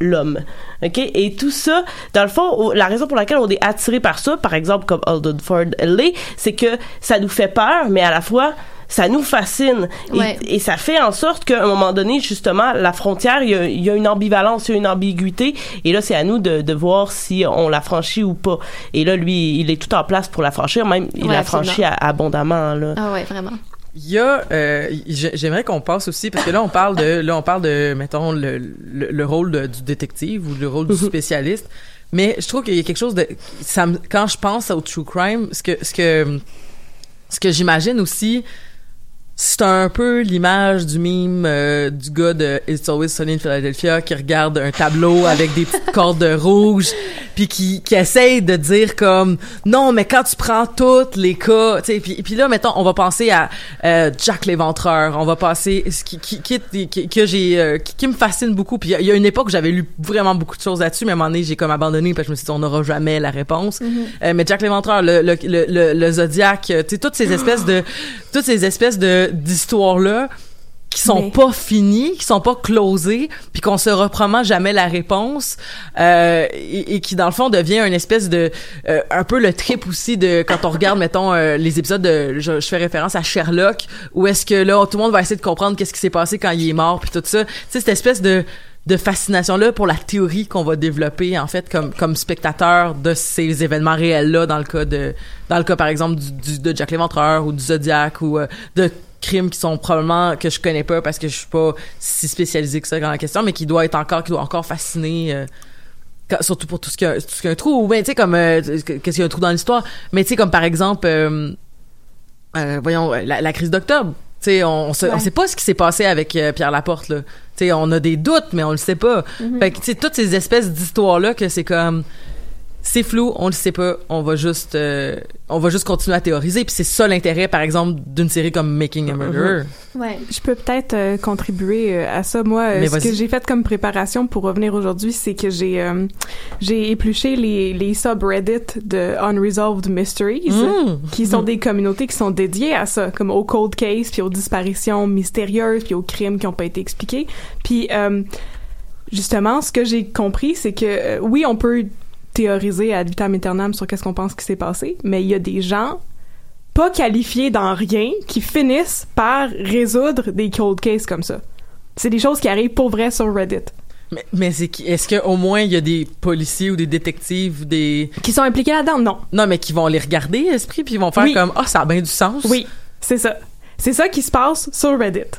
l'homme. OK? Et tout ça, dans le fond, la raison pour laquelle on est attiré par ça, par exemple, comme Alden Ford l'est, c'est que ça nous fait peur, mais à la fois, ça nous fascine. Et- Ouais. Et, ça fait en sorte qu'à un moment donné, justement, la frontière, il y a, il y a une ambivalence, il y a une ambiguïté. Et là, c'est à nous de, de voir si on la franchit ou pas. Et là, lui, il est tout en place pour la franchir. Même, il Ouais, la franchit abondamment, là. Ah ouais, vraiment. Il y a, euh, j'ai- j'aimerais qu'on passe aussi parce que là on parle de, là on parle de, mettons le, le, le rôle de- du détective ou le rôle du spécialiste, mais je trouve qu'il y a quelque chose de, ça me- quand je pense au true crime, ce que, ce que, ce que j'imagine aussi, c'est un peu l'image du mime euh, du gars de It's Always Sunny in Philadelphia qui regarde un tableau avec des petites cordes rouges puis qui, qui essaye de dire comme non mais quand tu prends toutes les cas tu sais puis, puis là mettons on va penser à euh, Jack l'éventreur on va passer ce qui qui qui, qui- que j'ai euh, qui, qui me fascine beaucoup puis il y a- il y, a une époque où j'avais lu vraiment beaucoup de choses là-dessus mais à un moment donné j'ai comme abandonné parce que je me suis dit on n'aura jamais la réponse. Euh, mais Jack l'éventreur le le le, le, le Zodiac tu sais toutes ces espèces de toutes ces espèces de d'histoires là qui sont Mais- pas finis, qui sont pas closés, puis qu'on saura probablement jamais la réponse, euh, et, et qui dans le fond devient une espèce de euh, un peu le trip aussi de quand on regarde mettons euh, les épisodes de je, je fais référence à Sherlock où est-ce que là tout le monde va essayer de comprendre qu'est-ce qui s'est passé quand il est mort puis tout ça, tu sais cette espèce de de fascination là pour la théorie qu'on va développer en fait comme comme spectateur de ces événements réels là dans le cas de dans le cas par exemple du, du- de Jack l'Éventreur ou du Zodiac ou euh, de crimes qui sont probablement que je connais pas parce que je suis pas si spécialisé que ça dans la question mais qui doit être encore qui doit encore fasciner euh, quand- surtout pour tout ce qui a, tout ce qui a un trou. Ou ben tu sais comme euh, qu'est-ce qu'il y a un trou dans l'histoire? Mais tu sais comme par exemple euh, euh, voyons la, la crise d'octobre. Tu sais on, on, sait- on Ouais. sait pas ce qui s'est passé avec Pierre Laporte là. Tu sais on a des doutes mais on le sait pas. Fait que tu sais toutes ces espèces d'histoires là que c'est comme c'est flou, on le sait pas, on va juste euh, on va juste continuer à théoriser puis c'est ça l'intérêt par exemple d'une série comme Making a Murderer. Ouais. Je peux peut-être euh, contribuer euh, à ça. Moi, euh, Mais ce que j'ai fait comme préparation pour revenir aujourd'hui, c'est que j'ai euh, j'ai épluché les, les subreddits de Unresolved Mysteries, Mm. qui sont des communautés qui sont dédiées à ça, comme aux cold cases, puis aux disparitions mystérieuses, puis aux crimes qui n'ont pas été expliqués. Puis euh, justement, ce que j'ai compris, c'est que euh, oui, on peut théoriser ad vitam aeternam sur qu'est-ce qu'on pense qui s'est passé, mais il y a des gens pas qualifiés dans rien qui finissent par résoudre des cold cases comme ça. C'est des choses qui arrivent pour vrai sur Reddit. Mais, mais c'est qui- est-ce que au moins il y a des policiers ou des détectives des Qui sont impliqués là-dedans? Non. non mais qui vont les regarder esprit puis ils vont faire Oui. comme ah ça a bien du sens. Oui, c'est ça. C'est ça qui se passe sur Reddit.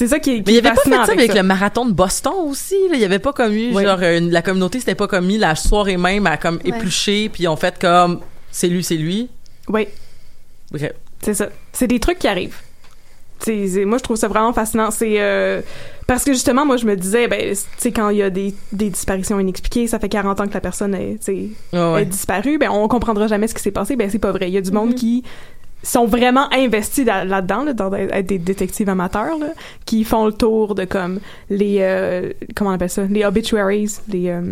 C'est ça qui est, qui Mais il y est avait pas fait fascinant ça avec avec ça. le marathon de Boston aussi. Là. Il y avait pas comme eu, Oui. genre, une- la communauté s'était pas comme mis la soirée même à comme éplucher, puis ils ont fait comme c'est lui, c'est lui. Oui, Bref. c'est ça. C'est des trucs qui arrivent. C'est, c'est- moi, je trouve ça vraiment fascinant. C'est euh, parce que justement, moi, je me disais, ben, tu sais, quand il y a des, des disparitions inexpliquées, ça fait 40 ans que la personne est, Ouais, disparue, ben, on comprendra jamais ce qui s'est passé. Ben, c'est pas vrai. Il y a du monde qui sont vraiment investis da- là-dedans, là, dans être des détectives amateurs, là, qui font le tour de comme les, euh, comment on appelle ça, les obituaries, les, euh,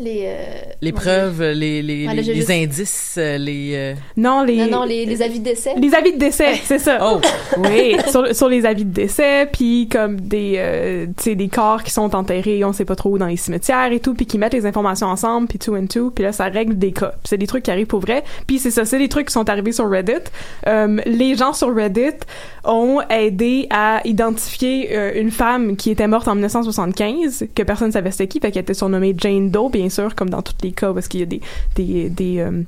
Les, euh, Les preuves, les, les, juste- indices, euh, les... euh, Non, les... Non, non, les, les avis de décès. Les avis de décès, c'est ça. Oh! Oui, sur, sur les avis de décès, puis comme des, euh, tu sais, des corps qui sont enterrés, on sait pas trop où dans les cimetières et tout, puis qui mettent les informations ensemble, puis two and two, puis là ça règle des cas. Puis c'est des trucs qui arrivent pour vrai. Puis c'est ça, c'est des trucs qui sont arrivés sur Reddit. Euh, les gens sur Reddit ont aidé à identifier euh, une femme qui était morte en 1975, que personne savait c'était qui, fait qu'elle était surnommée Jane Doe, bien sûr, comme dans tous les cas parce qu'il y a des des des euh,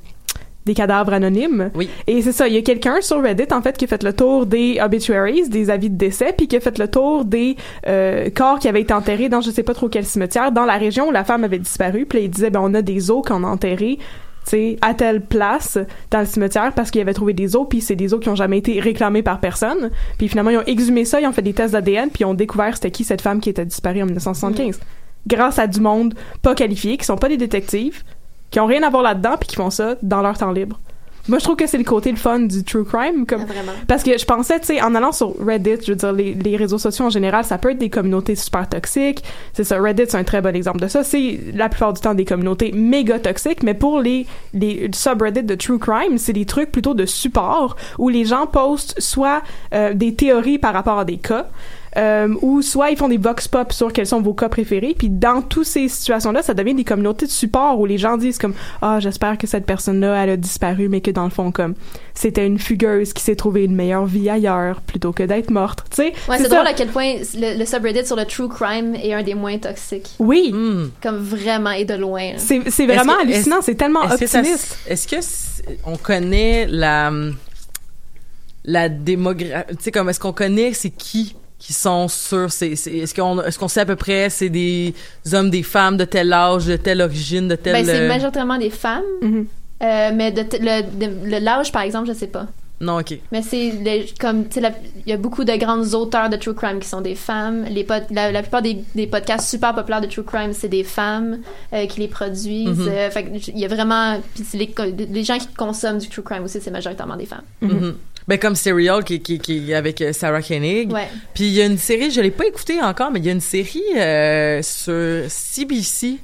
des cadavres anonymes. Oui. Et c'est ça, il y a quelqu'un sur Reddit en fait qui a fait le tour des obituaries, des avis de décès, puis qui a fait le tour des euh, corps qui avaient été enterrés dans je sais pas trop quel cimetière dans la région où la femme avait disparu. Puis il disait ben on a des os qu'on a enterrés tu sais, à telle place dans le cimetière parce qu'ils avaient trouvé des os puis c'est des os qui ont jamais été réclamés par personne puis finalement ils ont exhumé ça ils ont fait des tests d'ADN puis ils ont découvert c'était qui cette femme qui était disparue en 1975 grâce à du monde pas qualifié qui sont pas des détectives qui ont rien à voir là-dedans puis qui font ça dans leur temps libre moi je trouve que c'est le côté le fun du true crime comme Ah, vraiment. parce que je pensais, tu sais, en allant sur Reddit, je veux dire, les, les réseaux sociaux en général, ça peut être des communautés super toxiques. C'est ça, Reddit, c'est un très bon exemple de ça. C'est la plupart du temps des communautés méga toxiques, mais pour les, les subreddits de true crime, c'est des trucs plutôt de support où les gens postent soit euh, des théories par rapport à des cas, euh, ou soit ils font des vox pop sur quels sont vos cas préférés. Puis dans toutes ces situations-là, ça devient des communautés de support où les gens disent comme ah j'espère que cette personne-là elle a disparu, mais que dans le fond comme c'était une fugueuse qui s'est trouvé une meilleure vie ailleurs plutôt que d'être morte. Tu sais, Ouais, c'est ça. drôle à quel point le, le subreddit sur le true crime est un des moins toxiques. Oui, Hmm. Comme vraiment et de loin. là. c'est c'est vraiment que- hallucinant. C'est tellement ça- optimiste. Est-ce que on connaît la la démographie Tu sais, comme est-ce qu'on connaît c'est qui qui sont sur c'est c'est- est-ce qu'on est-ce qu'on sait à peu près c'est des hommes des femmes de tel âge de telle origine de telle Ben, c'est euh, majoritairement des femmes, Mhm. euh, mais de le, de- le- l'âge, par exemple, je sais pas. non ok Mais c'est comme, tu sais, il y a beaucoup de grandes auteurs de true crime qui sont des femmes. Les pod- la, la plupart des, des podcasts super populaires de true crime, c'est des femmes euh, qui les produisent. Mhm. Euh, fait que il y a vraiment, les, les gens qui consomment du true crime aussi, c'est majoritairement des femmes. Mhm. Ben comme Serial qui qui qui avec euh, Sarah Koenig Ouais. puis il y a une série je l'ai pas écoutée encore mais il y a une série euh, sur CBC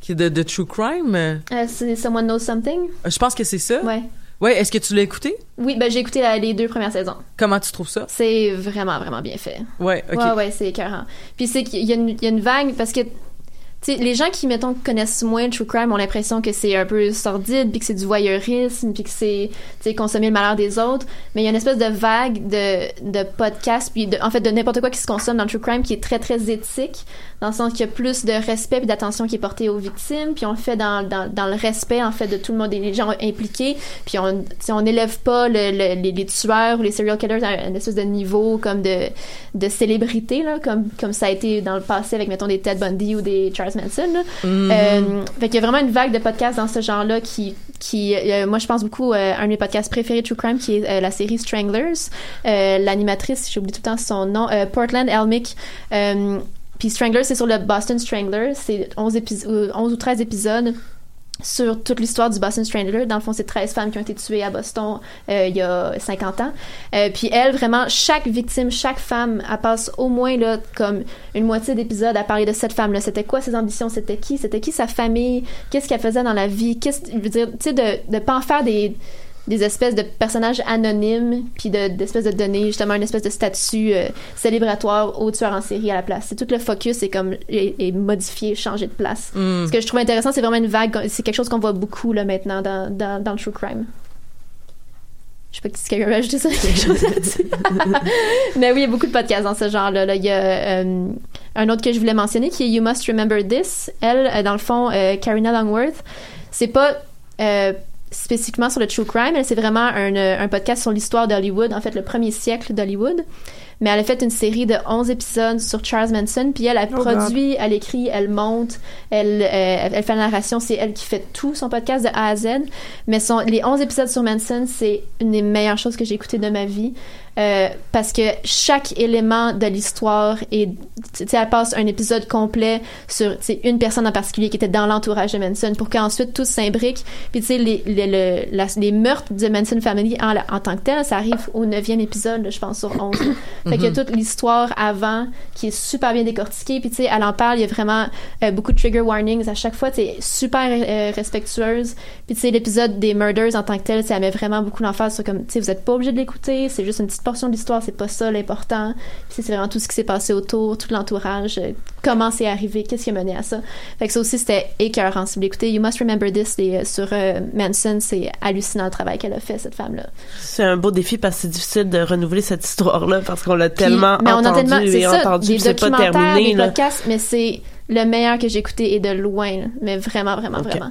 qui est de, de true crime Euh, c'est Someone Knows Something? je pense que c'est ça Ouais. ouais est-ce que tu l'as écouté? Oui, ben j'ai écouté la- les deux premières saisons. comment tu trouves ça? C'est vraiment, vraiment bien fait. ouais ok Ouais, ouais, c'est écœurant. Puis c'est qu'il y, y a une vague parce que les gens qui, mettons, connaissent moins le true crime ont l'impression que c'est un peu sordide, puis que c'est du voyeurisme, puis que c'est, consommer le malheur des autres. Mais il y a une espèce de vague de, podcasts, puis en fait, de n'importe quoi qui se consomme dans true crime qui est très, très éthique, dans le sens qu'il y a plus de respect et d'attention qui est porté aux victimes, puis on le fait dans, le respect, en fait, de tout le monde, des gens impliqués, puis on, n'élève pas le, le- les, les tueurs ou les serial killers à un espèce de niveau comme de, célébrité, comme ça a été dans le passé avec, mettons, des Ted Bundy ou des Charles Manson. Là. Mhm. Euh, fait qu'il y a vraiment une vague de podcasts dans ce genre-là qui, qui euh, moi, je pense beaucoup à un de mes podcasts préférés de True Crime, qui est euh, la série Stranglers. Euh, L'animatrice, j'oublie tout le temps son nom, euh, Portland Elmick. Euh, puis Stranglers, c'est sur le Boston Strangler. C'est 11, épis- euh, 11 ou 13 épisodes sur toute l'histoire du Boston Strangler. Dans le fond, c'est 13 femmes qui ont été tuées à Boston euh, il y a 50 ans. Euh, puis elle, vraiment, chaque victime, chaque femme, elle passe au moins là, comme une moitié d'épisode à parler de cette femme-là. C'était quoi ses ambitions? C'était qui? C'était qui sa famille? Qu'est-ce qu'elle faisait dans la vie? Qu'est-ce, je veux dire, tu sais, de ne pas en faire des des espèces de personnages anonymes puis de d'espèces de donner justement une espèce de statut euh, célébratoire au tueur en série à la place. C'est tout le focus est comme est, est modifié, changé de place. Mm. Ce que je trouve intéressant, c'est vraiment une vague. C'est quelque chose qu'on voit beaucoup là maintenant dans, dans, dans le true crime. Je sais pas si quelqu'un veut ajouter ça quelque chose là-dessus. Mais oui, il y a beaucoup de podcasts dans ce genre-là. là. Il y a euh, un autre que je voulais mentionner qui est You Must Remember This. Elle, euh, dans le fond, euh, Karina Longworth, c'est pas euh, spécifiquement sur le true crime, elle c'est vraiment un, euh, un podcast sur l'histoire d'Hollywood, en fait le premier siècle d'Hollywood. Mais elle a fait une série de 11 épisodes sur Charles Manson, puis elle a Oh produit, elle écrit, elle monte, elle, euh, elle fait la narration, c'est elle qui fait tout son podcast de A à Z. Mais son, les 11 épisodes sur Manson, c'est une des meilleures choses que j'ai écoutées de ma vie. Euh, parce que chaque élément de l'histoire est, tu sais, elle passe un épisode complet sur, tu sais, une personne en particulier qui était dans l'entourage de Manson pour qu'ensuite tout s'imbrique. Puis tu sais, les, les, le- la- les meurtres de Manson Family en, en tant que tel, ça arrive au neuvième épisode, je pense, sur 11. Fait a Mhm. toute l'histoire avant qui est super bien décortiquée. Puis tu sais, elle en parle, il y a vraiment euh, beaucoup de trigger warnings à chaque fois. Tu super euh, respectueuse. Puis tu sais, l'épisode des murders en tant que tel, elle met vraiment beaucoup l'emphase sur comme, tu sais, vous êtes pas obligé de l'écouter. C'est juste une petite portion de l'histoire. C'est pas ça l'important. C'est vraiment tout ce qui s'est passé autour, tout l'entourage, euh, comment c'est arrivé, qu'est-ce qui a mené à ça. Fait que ça aussi, c'était écœurant. Si vous l'écoutez, You Must Remember This euh, sur euh, Manson, c'est hallucinant le travail qu'elle a fait, cette femme-là. C'est un beau défi parce que c'est difficile de renouveler cette histoire-là parce qu'on l'a tellement mais on a tellement, et ça, entendu, c'est pas terminé, des là. podcasts, mais c'est le meilleur que j'ai écouté et de loin, là. mais vraiment, vraiment, vraiment.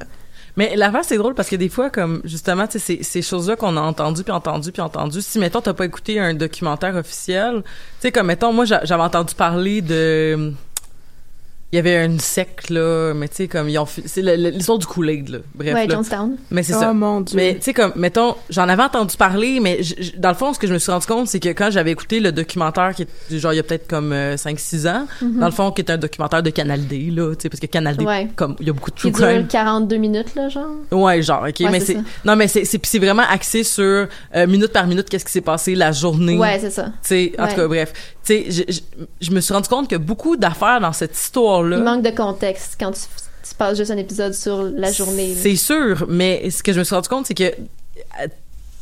Mais l'affaire, c'est drôle parce que des fois, comme justement, ces, ces choses-là qu'on a entendues, puis entendues, puis entendues, si, mettons, t'as pas écouté un documentaire officiel, tu sais, comme, mettons, moi, j'a- j'avais entendu parler de... Il y avait une secte, là, mais tu sais, comme, ils ont... fait- C'est l'histoire du Kool-Aid, là. Bref, ouais, là. Jonestown. Mais c'est oh ça. mon dieu. Mais tu sais comme mettons, j'en avais entendu parler mais j- j- dans le fond ce que je me suis rendu compte c'est que quand j'avais écouté le documentaire qui est genre il y a peut-être comme 5 6 ans, Mhm. dans le fond qui est un documentaire de Canal D là, tu sais parce que Canal D Ouais. comme il y a beaucoup de true dure crime. 42 minutes, là, genre. Ouais, genre OK, Ouais, mais c'est non mais c'est c'est vraiment axé sur euh, minute par minute qu'est-ce qui s'est passé la journée. Ouais, c'est ça. Tu sais en Ouais. tout cas bref, tu sais je me suis rendu compte que beaucoup d'affaires dans cette histoire là Il manque de contexte quand tu, tu passes juste un épisode sur la journée. C'est sûr, mais ce que je me suis rendu compte, c'est que euh,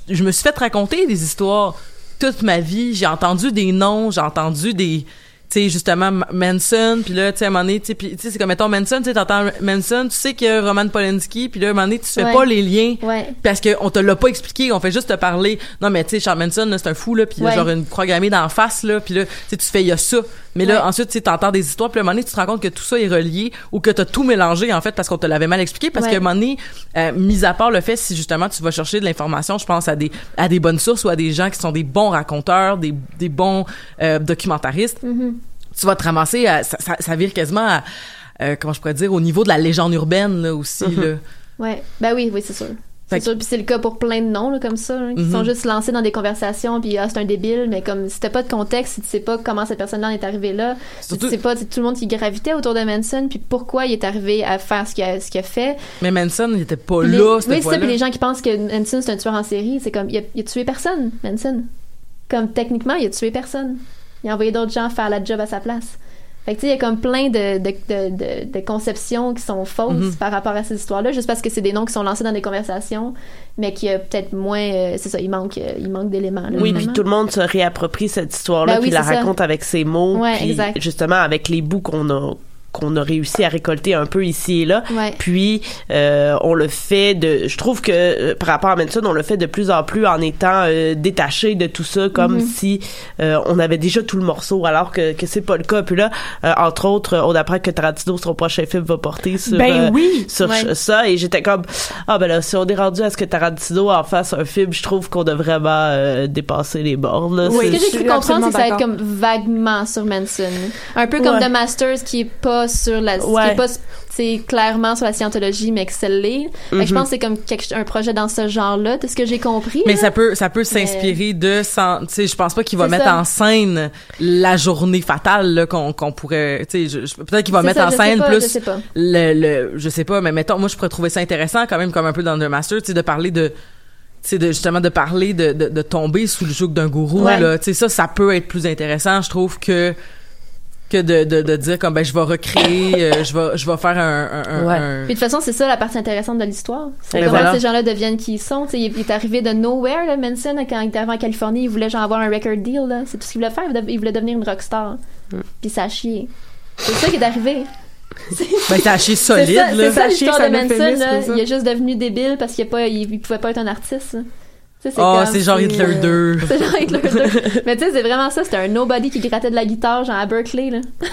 je me suis fait raconter des histoires toute ma vie. J'ai entendu des noms, j'ai entendu des tu sais justement Manson puis là tu sais à un moment donné tu sais c'est comme mettons Manson tu sais t'entends Manson tu sais qu'il y a Roman Polanski puis là à un moment donné tu fais Ouais. pas les liens Ouais. parce que on te l'a pas expliqué on fait juste te parler non mais tu sais Charles Manson c'est un fou là puis il a Ouais. genre une croix gammée d'en face là puis là tu sais tu fais il y a ça mais là Ouais. ensuite tu sais t'entends des histoires puis à un moment donné tu te rends compte que tout ça est relié ou que t'as tout mélangé en fait parce qu'on te l'avait mal expliqué parce Ouais. qu'à un moment donné euh, mis à part le fait si justement tu vas chercher de l'information je pense à des à des bonnes sources ou à des gens qui sont des bons raconteurs des des bons euh, documentaristes Mhm. tu vas te ramasser à, ça, ça, ça vire quasiment à euh, comment je pourrais dire au niveau de la légende urbaine là aussi Mhm. là Ouais. Ben oui, oui, c'est sûr. C'est sûr, puis c'est le cas pour plein de noms là, comme ça, là, qui Mhm. sont juste lancés dans des conversations, puis ah, c'est un débile, mais comme t'as pas de contexte, si tu sais pas comment cette personne-là en est arrivée là, Surtout- tu sais pas c'est tout le monde qui gravitait autour de Manson, puis pourquoi il est arrivé à faire ce qu'il a, a fait. mais Manson il était pas les- là oui, c'est ça, puis les gens qui pensent que Manson c'est un tueur en série, c'est comme il a, il a tué personne, Manson. Comme techniquement, il a tué personne. Il a envoyé d'autres gens faire la job à sa place. Fait que tu sais, il y a comme plein de, de, de, de, conceptions qui sont fausses Mhm. par rapport à ces histoires-là, juste parce que c'est des noms qui sont lancés dans des conversations, mais qui a peut-être moins, euh, c'est ça, il manque, euh, il manque d'éléments. là, Oui, puis tout le monde se réapproprie cette histoire-là, Ben oui, puis la ça. raconte avec ses mots, Ouais, puis exact. justement avec les bouts qu'on a qu'on a réussi à récolter un peu ici et là. Ouais. Puis euh, on le fait de, je trouve que euh, par rapport à Manson, on le fait de plus en plus en étant euh, détaché de tout ça, comme Mhm. si euh, on avait déjà tout le morceau, alors que, que c'est pas le cas. Puis là, euh, entre autres, on apprend que Tarantino son prochain film va porter sur ben euh, oui. sur Ouais. ça et j'étais comme ah ben là si on est rendu à ce que Tarantino en fasse un film je trouve qu'on a vraiment euh, dépassé les bornes là. Oui, Ce que j'ai je cru suis comprendre, c'est que ça va être comme vaguement sur Manson. Un peu comme Ouais. The Masters qui est pas sur la, qui Ouais. est pas, c'est clairement sur la scientologie, mais que l'est. Que je Mhm. pense que c'est comme quelque, un projet dans ce genre-là, de ce que j'ai compris. Mais là. ça peut, ça peut s'inspirer de, sans, tu sais, je pense pas qu'il va C'est mettre ça. en scène la journée fatale qu'on pourrait, tu sais, peut-être qu'il va C'est mettre ça, en scène pas, plus je sais pas. le, le, je sais pas, mais mettons, moi je pourrais trouver ça intéressant quand même, comme un peu dans The Master, tu sais, de parler de, de justement de parler de, de, de tomber sous le joug d'un gourou Ouais. là, tu sais, ça, ça peut être plus intéressant, je trouve que que de, de, de dire comme ben je vais recréer, euh, je vais je vais faire un, un, un- Ouais. un- Puis de toute façon, c'est ça la partie intéressante de l'histoire. C'est Et comment voilà. ces gens-là deviennent qui ils sont. Tu sais, il, est arrivé de nowhere, là, Manson, quand il est arrivé en Californie, il voulait genre avoir un record deal. là. C'est tout ce qu'il voulait faire. Il voulait- devenir une rockstar. Mm. Puis ça a chié. C'est ça qui est arrivé. ben t'as acheté solide C'est ça, là. c'est ça chié, l'histoire de Manson. Là. ça. Il est juste devenu débile parce qu'il a pas, il, il pouvait pas être un artiste. là. Sais, Oh, c'est genre Hitler euh, 2. C'est genre Hitler 2. Mais tu sais, c'est vraiment ça. C'était un nobody qui grattait de la guitare, genre à Berkeley. Là.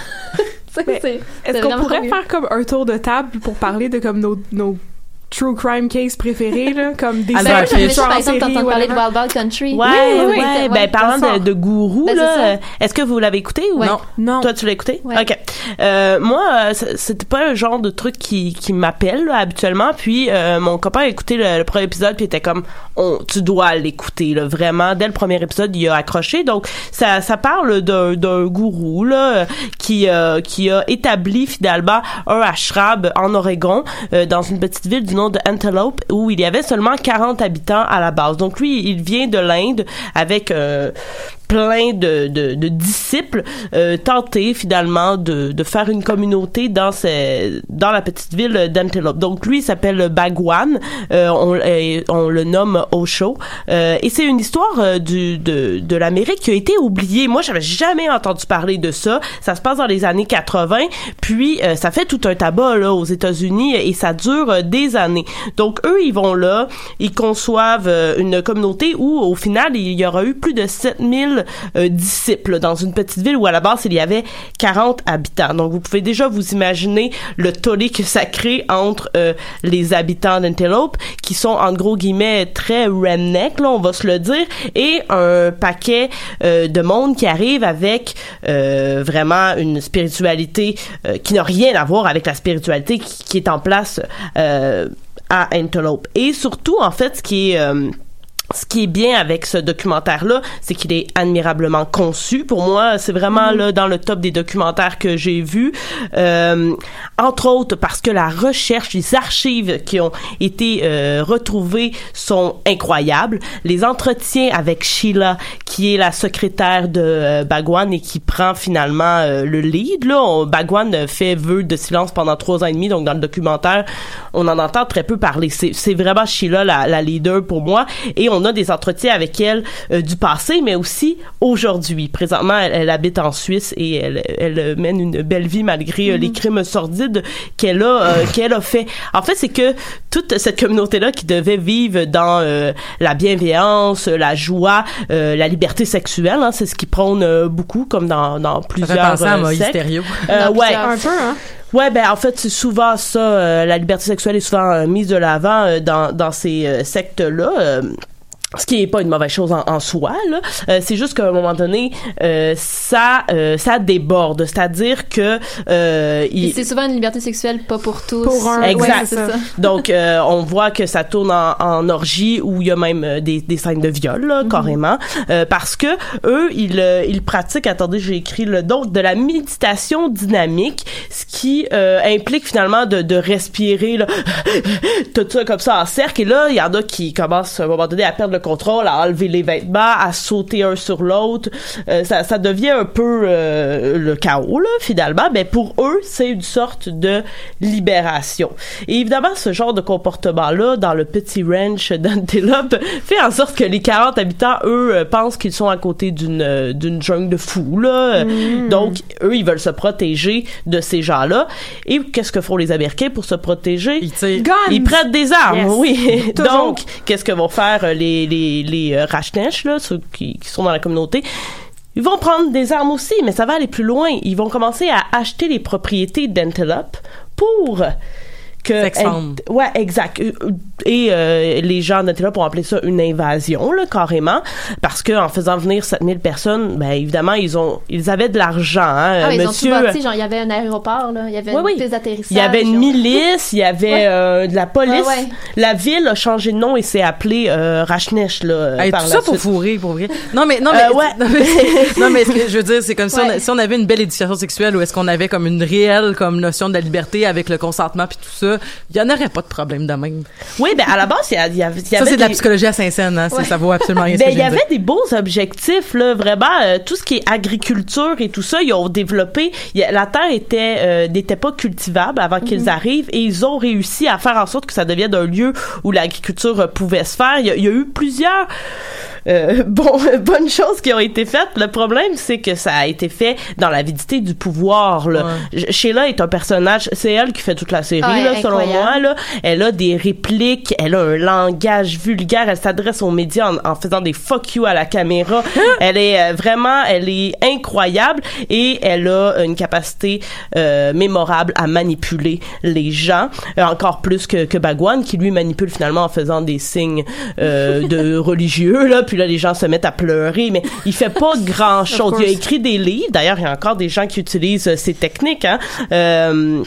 Tu sais, Mais c'est- Est-ce c'est qu'on pourrait mieux. faire comme un tour de table pour parler de comme nos, nos true crime cases préférés, là, comme des Fish. j'aimerais ça, par exemple, série, t'entendre parler de. Wild Wild Country. Ouais, Oui, oui, ouais, oui, ben parlant de, gourou Ben, là, est-ce que vous l'avez écouté ou Ouais. non? Non. Toi, tu l'as écouté? Ouais. OK. Euh, moi, c'était pas un genre de truc qui, qui m'appelle là, habituellement. Puis, euh, mon copain a écouté le, le premier épisode, puis il était comme, on, tu dois l'écouter, là, vraiment. Dès le premier épisode, il a accroché. Donc, ça, ça parle d'un, d'un gourou, là, qui, euh, qui a établi, finalement, un ashram en Oregon, euh, dans une petite ville du de Antelope, où il y avait seulement 40 habitants à la base. Donc, lui, il vient de l'Inde avec... euh, plein de, de, de disciples euh, tenter finalement de, de faire une communauté dans ces, dans la petite ville d'Antelope. Donc lui il s'appelle Bagwan, euh, on, on le nomme Osho euh, et c'est une histoire euh, du de, de l'Amérique qui a été oubliée. Moi j'avais jamais entendu parler de ça. Ça se passe dans les années 80, puis euh, ça fait tout un tabac là aux États-Unis et ça dure des années. Donc eux ils vont là, ils conçoivent une communauté où au final il y aura eu plus de 7000 euh, disciples dans une petite ville où à la base il y avait 40 habitants. Donc vous pouvez déjà vous imaginer le tollé que ça crée entre euh, les habitants d'Antelope qui sont en gros guillemets très redneck là on va se le dire et un paquet euh, de monde qui arrive avec euh, vraiment une spiritualité qui n'a rien à voir avec la spiritualité qui, qui est en place à Antelope. Et surtout, en fait, ce qui est... ce qui est bien avec ce documentaire-là, c'est qu'il est admirablement conçu. Pour moi, c'est vraiment là dans le top des documentaires que j'ai vus. Euh, entre autres parce que la recherche, les archives qui ont été euh, retrouvées sont incroyables. Les entretiens avec Sheila, qui est la secrétaire de euh, Bagwan et qui prend finalement euh, le lead. Là, on- Bagwan fait vœu de silence pendant trois ans et demi. Donc dans le documentaire, on en entend très peu parler. C'est c'est vraiment Sheila la, la leader pour moi. Et on a des entretiens avec elle euh, du passé, mais aussi aujourd'hui. Présentement, elle, elle habite en Suisse et elle, elle mène une belle vie malgré euh, les crimes sordides qu'elle a euh, qu'elle a fait. En fait, c'est que toute cette communauté-là qui devait vivre dans euh, la bienveillance, la joie, la liberté sexuelle, hein, c'est ce qui prône beaucoup, comme dans, dans Ça plusieurs penser à Dans ouais, Un peu, hein? Ouais, ben en fait, c'est souvent ça. euh, la liberté sexuelle est souvent euh, mise de l'avant euh, dans, dans ces sectes-là. Ce qui est pas une mauvaise chose en, en soi là Euh, c'est juste qu'à un moment donné euh, ça euh, ça déborde c'est-à-dire que euh, il- c'est souvent une liberté sexuelle pas pour tous. Pour un, Exact. Ouais, c'est ça. donc, euh, on voit que ça tourne en, en orgie où il y a même euh, des, des scènes de viol, là, carrément, euh, parce que eux, ils, euh, ils pratiquent. Attendez, j'ai écrit le donc de la méditation dynamique, ce qui euh, implique finalement de, de respirer là, tout ça comme ça en cercle. Et là, il y en a qui commencent à un moment donné à perdre le contrôle, à enlever les vêtements, à sauter un sur l'autre. Euh, ça, ça devient un peu euh, le chaos là, finalement. Mais pour eux, c'est une sorte de libération. Et évidemment, ce genre de comportement-là, dans le petit ranch d'Antelope, fait en sorte que les 40 habitants, eux, euh, pensent qu'ils sont à côté d'une d'une jungle de fous, là. Donc, eux, ils veulent se protéger de ces gens-là. Et qu'est-ce que font les Américains pour se protéger? Il tire. Guns! Ils prêtent des armes, Yes. oui. Toujours. Donc, qu'est-ce que vont faire les les les euh, là, ceux qui, sont dans la communauté? Ils vont prendre des armes aussi, mais ça va aller plus loin. Ils vont commencer à acheter les propriétés d'Antelope pour que ouais exact Euh, et euh, les gens d'Antelope ont appelé ça une invasion là carrément parce que en faisant venir 7000 personnes ben évidemment ils ont ils avaient de l'argent hein, Ah, ils monsieur ont tout bâti, genre, il y avait un aéroport, là. Il y avait Oui, une oui. piste d'atterrissage. il y avait une genre. milice, il y avait Ouais. euh, de la police. Ouais, ouais. La ville a changé de nom et s'est appelée euh, Rachnesh là. Hey, par tout la ça pour fourrer, pour vrai. Non, mais, non, mais, Euh, ouais. non, mais, non, mais ce que je veux dire, c'est comme si, on, si on avait une belle éducation sexuelle ou est-ce qu'on avait comme une réelle, comme notion de la liberté avec le consentement puis tout ça, il y en aurait pas de problème de même. Oui, ben à la base il y, y avait, Ça, c'est de la psychologie à Saint-Saëns, hein. Ouais. Ça vaut absolument rien Ben, il y avait dire. des beaux objectifs là, vraiment euh, tout ce qui est agriculture et tout ça, ils ont développé. a- la terre était euh, n'était pas cultivable avant qu'ils arrivent et ils ont réussi à faire en sorte que ça devienne un lieu où l'agriculture euh, pouvait se faire. Il y a, il y a eu plusieurs euh, bon, bonnes choses qui ont été faites. Le problème, c'est que ça a été fait dans l'avidité du pouvoir. Là. Sheila est un personnage, c'est elle qui fait toute la série, là, selon moi. Là. Elle a des répliques, elle a un langage vulgaire, elle s'adresse aux médias en, en faisant des fuck you à la caméra. elle est euh, vraiment, elle est incroyable et elle a une capacité euh, mémorable à manipuler les gens, euh, encore plus que, que Bagwan, qui lui manipule finalement en faisant des signes euh, de religieux, là, puis là les gens se mettent à pleurer, mais il fait pas grand chose. Il a écrit des livres, d'ailleurs il y a encore des gens qui utilisent ces techniques, hein. Euh,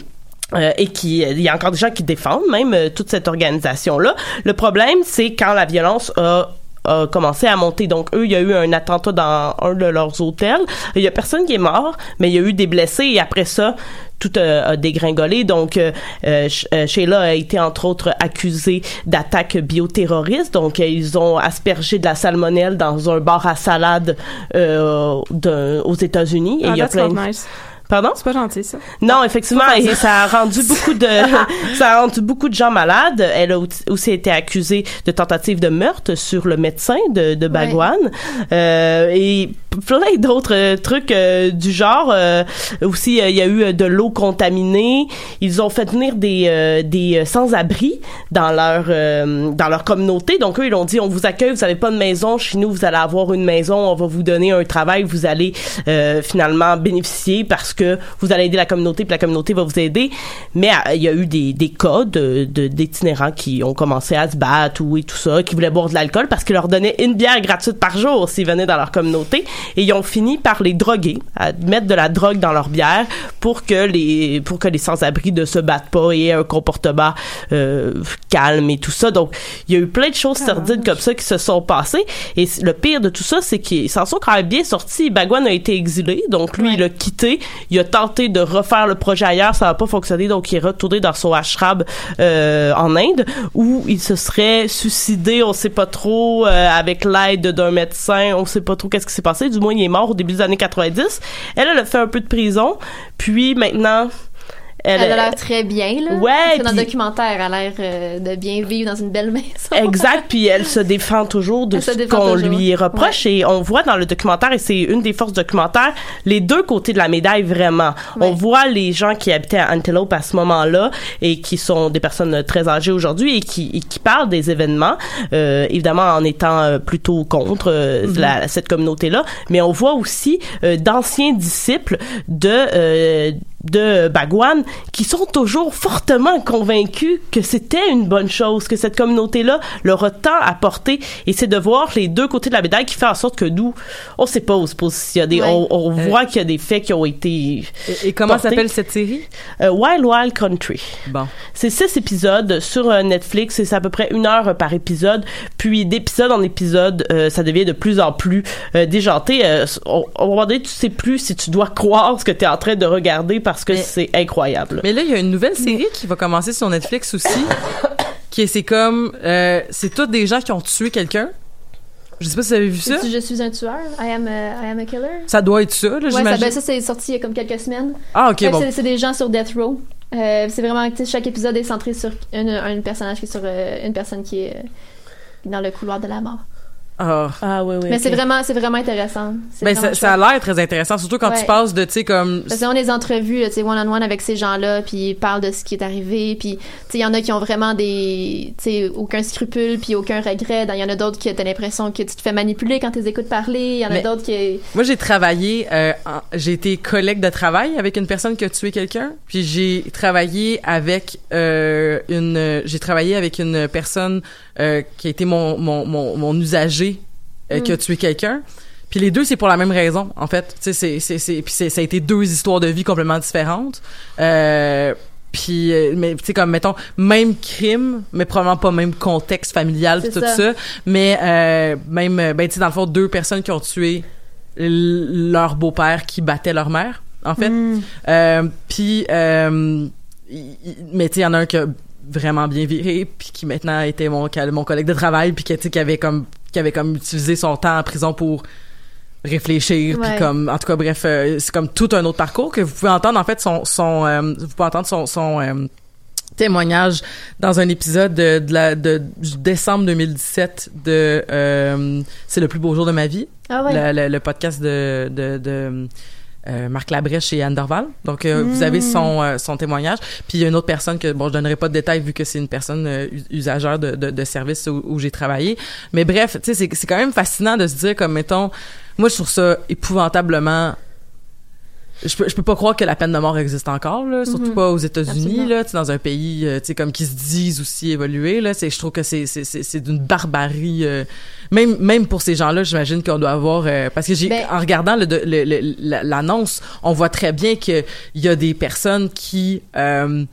euh, et qui il y a encore des gens qui défendent même euh, toute cette organisation là le problème c'est quand la violence a a commencé à monter. Donc, eux, il y a eu un attentat dans un de leurs hôtels. Il y a personne qui est mort, mais il y a eu des blessés et après ça, tout a, a dégringolé. Donc, euh, euh, Sh- euh, Sheila a été entre autres accusée d'attaque bioterroriste. Donc, euh, ils ont aspergé de la salmonelle dans un bar à salade euh, aux États-Unis. Et Ah, il y a plein de- nice. Pardon? C'est pas gentil, ça. Non, effectivement, et ça a rendu beaucoup de ça a rendu beaucoup de gens malades. Elle a aussi- été accusée de tentative de meurtre sur le médecin de, de Bagwan Euh, et plein d'autres euh, trucs euh, du genre. Euh, aussi, euh, il y a eu de l'eau contaminée. Ils ont fait venir des euh, des sans-abri dans leur euh, dans leur communauté. Donc eux, ils ont dit on vous accueille, vous avez pas de maison chez nous, vous allez avoir une maison, on va vous donner un travail, vous allez euh, finalement bénéficier parce que vous allez aider la communauté, puis la communauté va vous aider. Mais euh, il y a eu des, des cas de, de- d'itinérants qui ont commencé à se battre ou et tout ça, qui voulaient boire de l'alcool parce qu'ils leur donnaient une bière gratuite par jour s'ils venaient dans leur communauté. Et ils ont fini par les droguer, à mettre de la drogue dans leur bière pour que les pour que les sans-abri ne se battent pas et aient un comportement euh, calme et tout ça. Donc il y a eu plein de choses sordides comme ça qui se sont passées. Et le pire de tout ça, c'est qu'ils s'en sont quand même bien sortis. Bagwan a été exilé, donc lui, il a quitté. Il a tenté de refaire le projet ailleurs, ça n'a pas fonctionné, donc il est retourné dans son ashram euh, en Inde, où il se serait suicidé, on sait pas trop, euh, avec l'aide d'un médecin, on sait pas trop qu'est-ce qui s'est passé. Du moins, il est mort au début des années 90. Elle, elle a fait un peu de prison, puis maintenant... Elle a l'air très bien, là. Ouais, Parce que dans le documentaire, elle a l'air euh, de bien vivre dans une belle maison. Exact, puis elle se défend toujours de Elle ce qu'on lui reproche et on voit dans le documentaire et c'est une des forces du documentaire les deux côtés de la médaille vraiment. On voit les gens qui habitaient à Antelope à ce moment-là et qui sont des personnes très âgées aujourd'hui et qui et qui parlent des événements euh, évidemment en étant euh, plutôt contre euh, Mhm. la- cette communauté-là, mais on voit aussi euh, d'anciens disciples de euh, de Bagwan qui sont toujours fortement convaincus que c'était une bonne chose, que cette communauté-là leur a tant apporté. Et c'est de voir les deux côtés de la médaille qui fait en sorte que nous, on sait pas où se positionner. Ouais. On, on Euh, voit qu'il y a des faits qui ont été. Et, et comment s'appelle cette série? Euh, Wild Wild Country. Bon. C'est six épisodes sur euh, Netflix et c'est à peu près une heure par épisode. Puis d'épisode en épisode, ça devient de plus en plus déjanté. On, on va donné, tu sais plus si tu dois croire ce que tu es en train de regarder parce que c'est incroyable. Mais là, il y a une nouvelle série qui va commencer sur Netflix aussi. qui est, c'est comme, euh, c'est tous des gens qui ont tué quelqu'un. Je sais pas si vous avez vu ça. Je suis un tueur. I am a, I am a killer. Ça doit être ça, là, Ouais, ça, j'imagine. ben, ça c'est sorti il y a comme quelques semaines. Ah, ok, Fait que bon. c'est- C'est des gens sur death row. Euh, c'est vraiment tu sais, chaque épisode est centré sur une, un personnage qui est sur euh, une personne qui est euh, dans le couloir de la mort. Ah. Ah oui, oui. Mais c'est vraiment c'est vraiment intéressant. C'est Ben, vraiment ça, ça a l'air très intéressant, surtout quand tu passes de, tu sais, comme. Parce qu'on a des entrevues, tu sais, one-on-one avec ces gens-là, puis ils parlent de ce qui est arrivé, puis, tu sais, il y en a qui ont vraiment des, tu sais, aucun scrupule, puis aucun regret. Il y en a d'autres qui t'as l'impression que tu te fais manipuler quand tu les écoutes parler. Il y en a d'autres qui... Moi, j'ai travaillé, euh, en- j'ai été collègue de travail avec une personne qui a tué quelqu'un, puis j'ai travaillé avec euh, une, j'ai travaillé avec une personne euh, qui a été mon mon mon, mon usager euh, qui a Mm. tué quelqu'un. Puis les deux, c'est pour la même raison, en fait. Tu sais, c'est c'est c'est puis c'est- ça a été deux histoires de vie complètement différentes. Euh, puis euh, mais tu sais comme mettons même crime mais probablement pas même contexte familial tout ça. ça mais euh, même euh, ben tu sais dans le fond deux personnes qui ont tué leur beau-père qui battait leur mère en fait Mm. euh, puis euh, mais tu sais il y en a un qui a vraiment bien viré puis qui maintenant était mon mon collègue de travail puis qui qui avait comme qui avait comme utilisé son temps en prison pour réfléchir puis comme en tout cas bref euh, c'est comme tout un autre parcours que vous pouvez entendre en fait son son euh, vous pouvez entendre son son euh, témoignage dans un épisode de, de la de du décembre 2017 de c'est le plus beau jour de ma vie Ah ouais. le, podcast de de, de euh, Marc Labrèche et Anne Dorval. Donc, euh, Mm. vous avez son, euh, son témoignage. Puis, il y a une autre personne que, bon, je donnerai pas de détails vu que c'est une personne euh, us- usagère de, de, de service où, où j'ai travaillé. Mais bref, tu sais, c'est, c'est quand même fascinant de se dire, comme, mettons, moi, je trouve ça épouvantablement je peux, je peux pas croire que la peine de mort existe encore là, surtout Mhm. pas aux États-Unis là, dans un pays euh, comme qui se disent aussi évoluer là, c'est je trouve que c'est c'est c'est c'est d'une barbarie euh, même même pour ces gens-là, j'imagine qu'on doit avoir euh, parce que j'ai Ben- en regardant l'annonce, on voit très bien que il y a des personnes qui euh,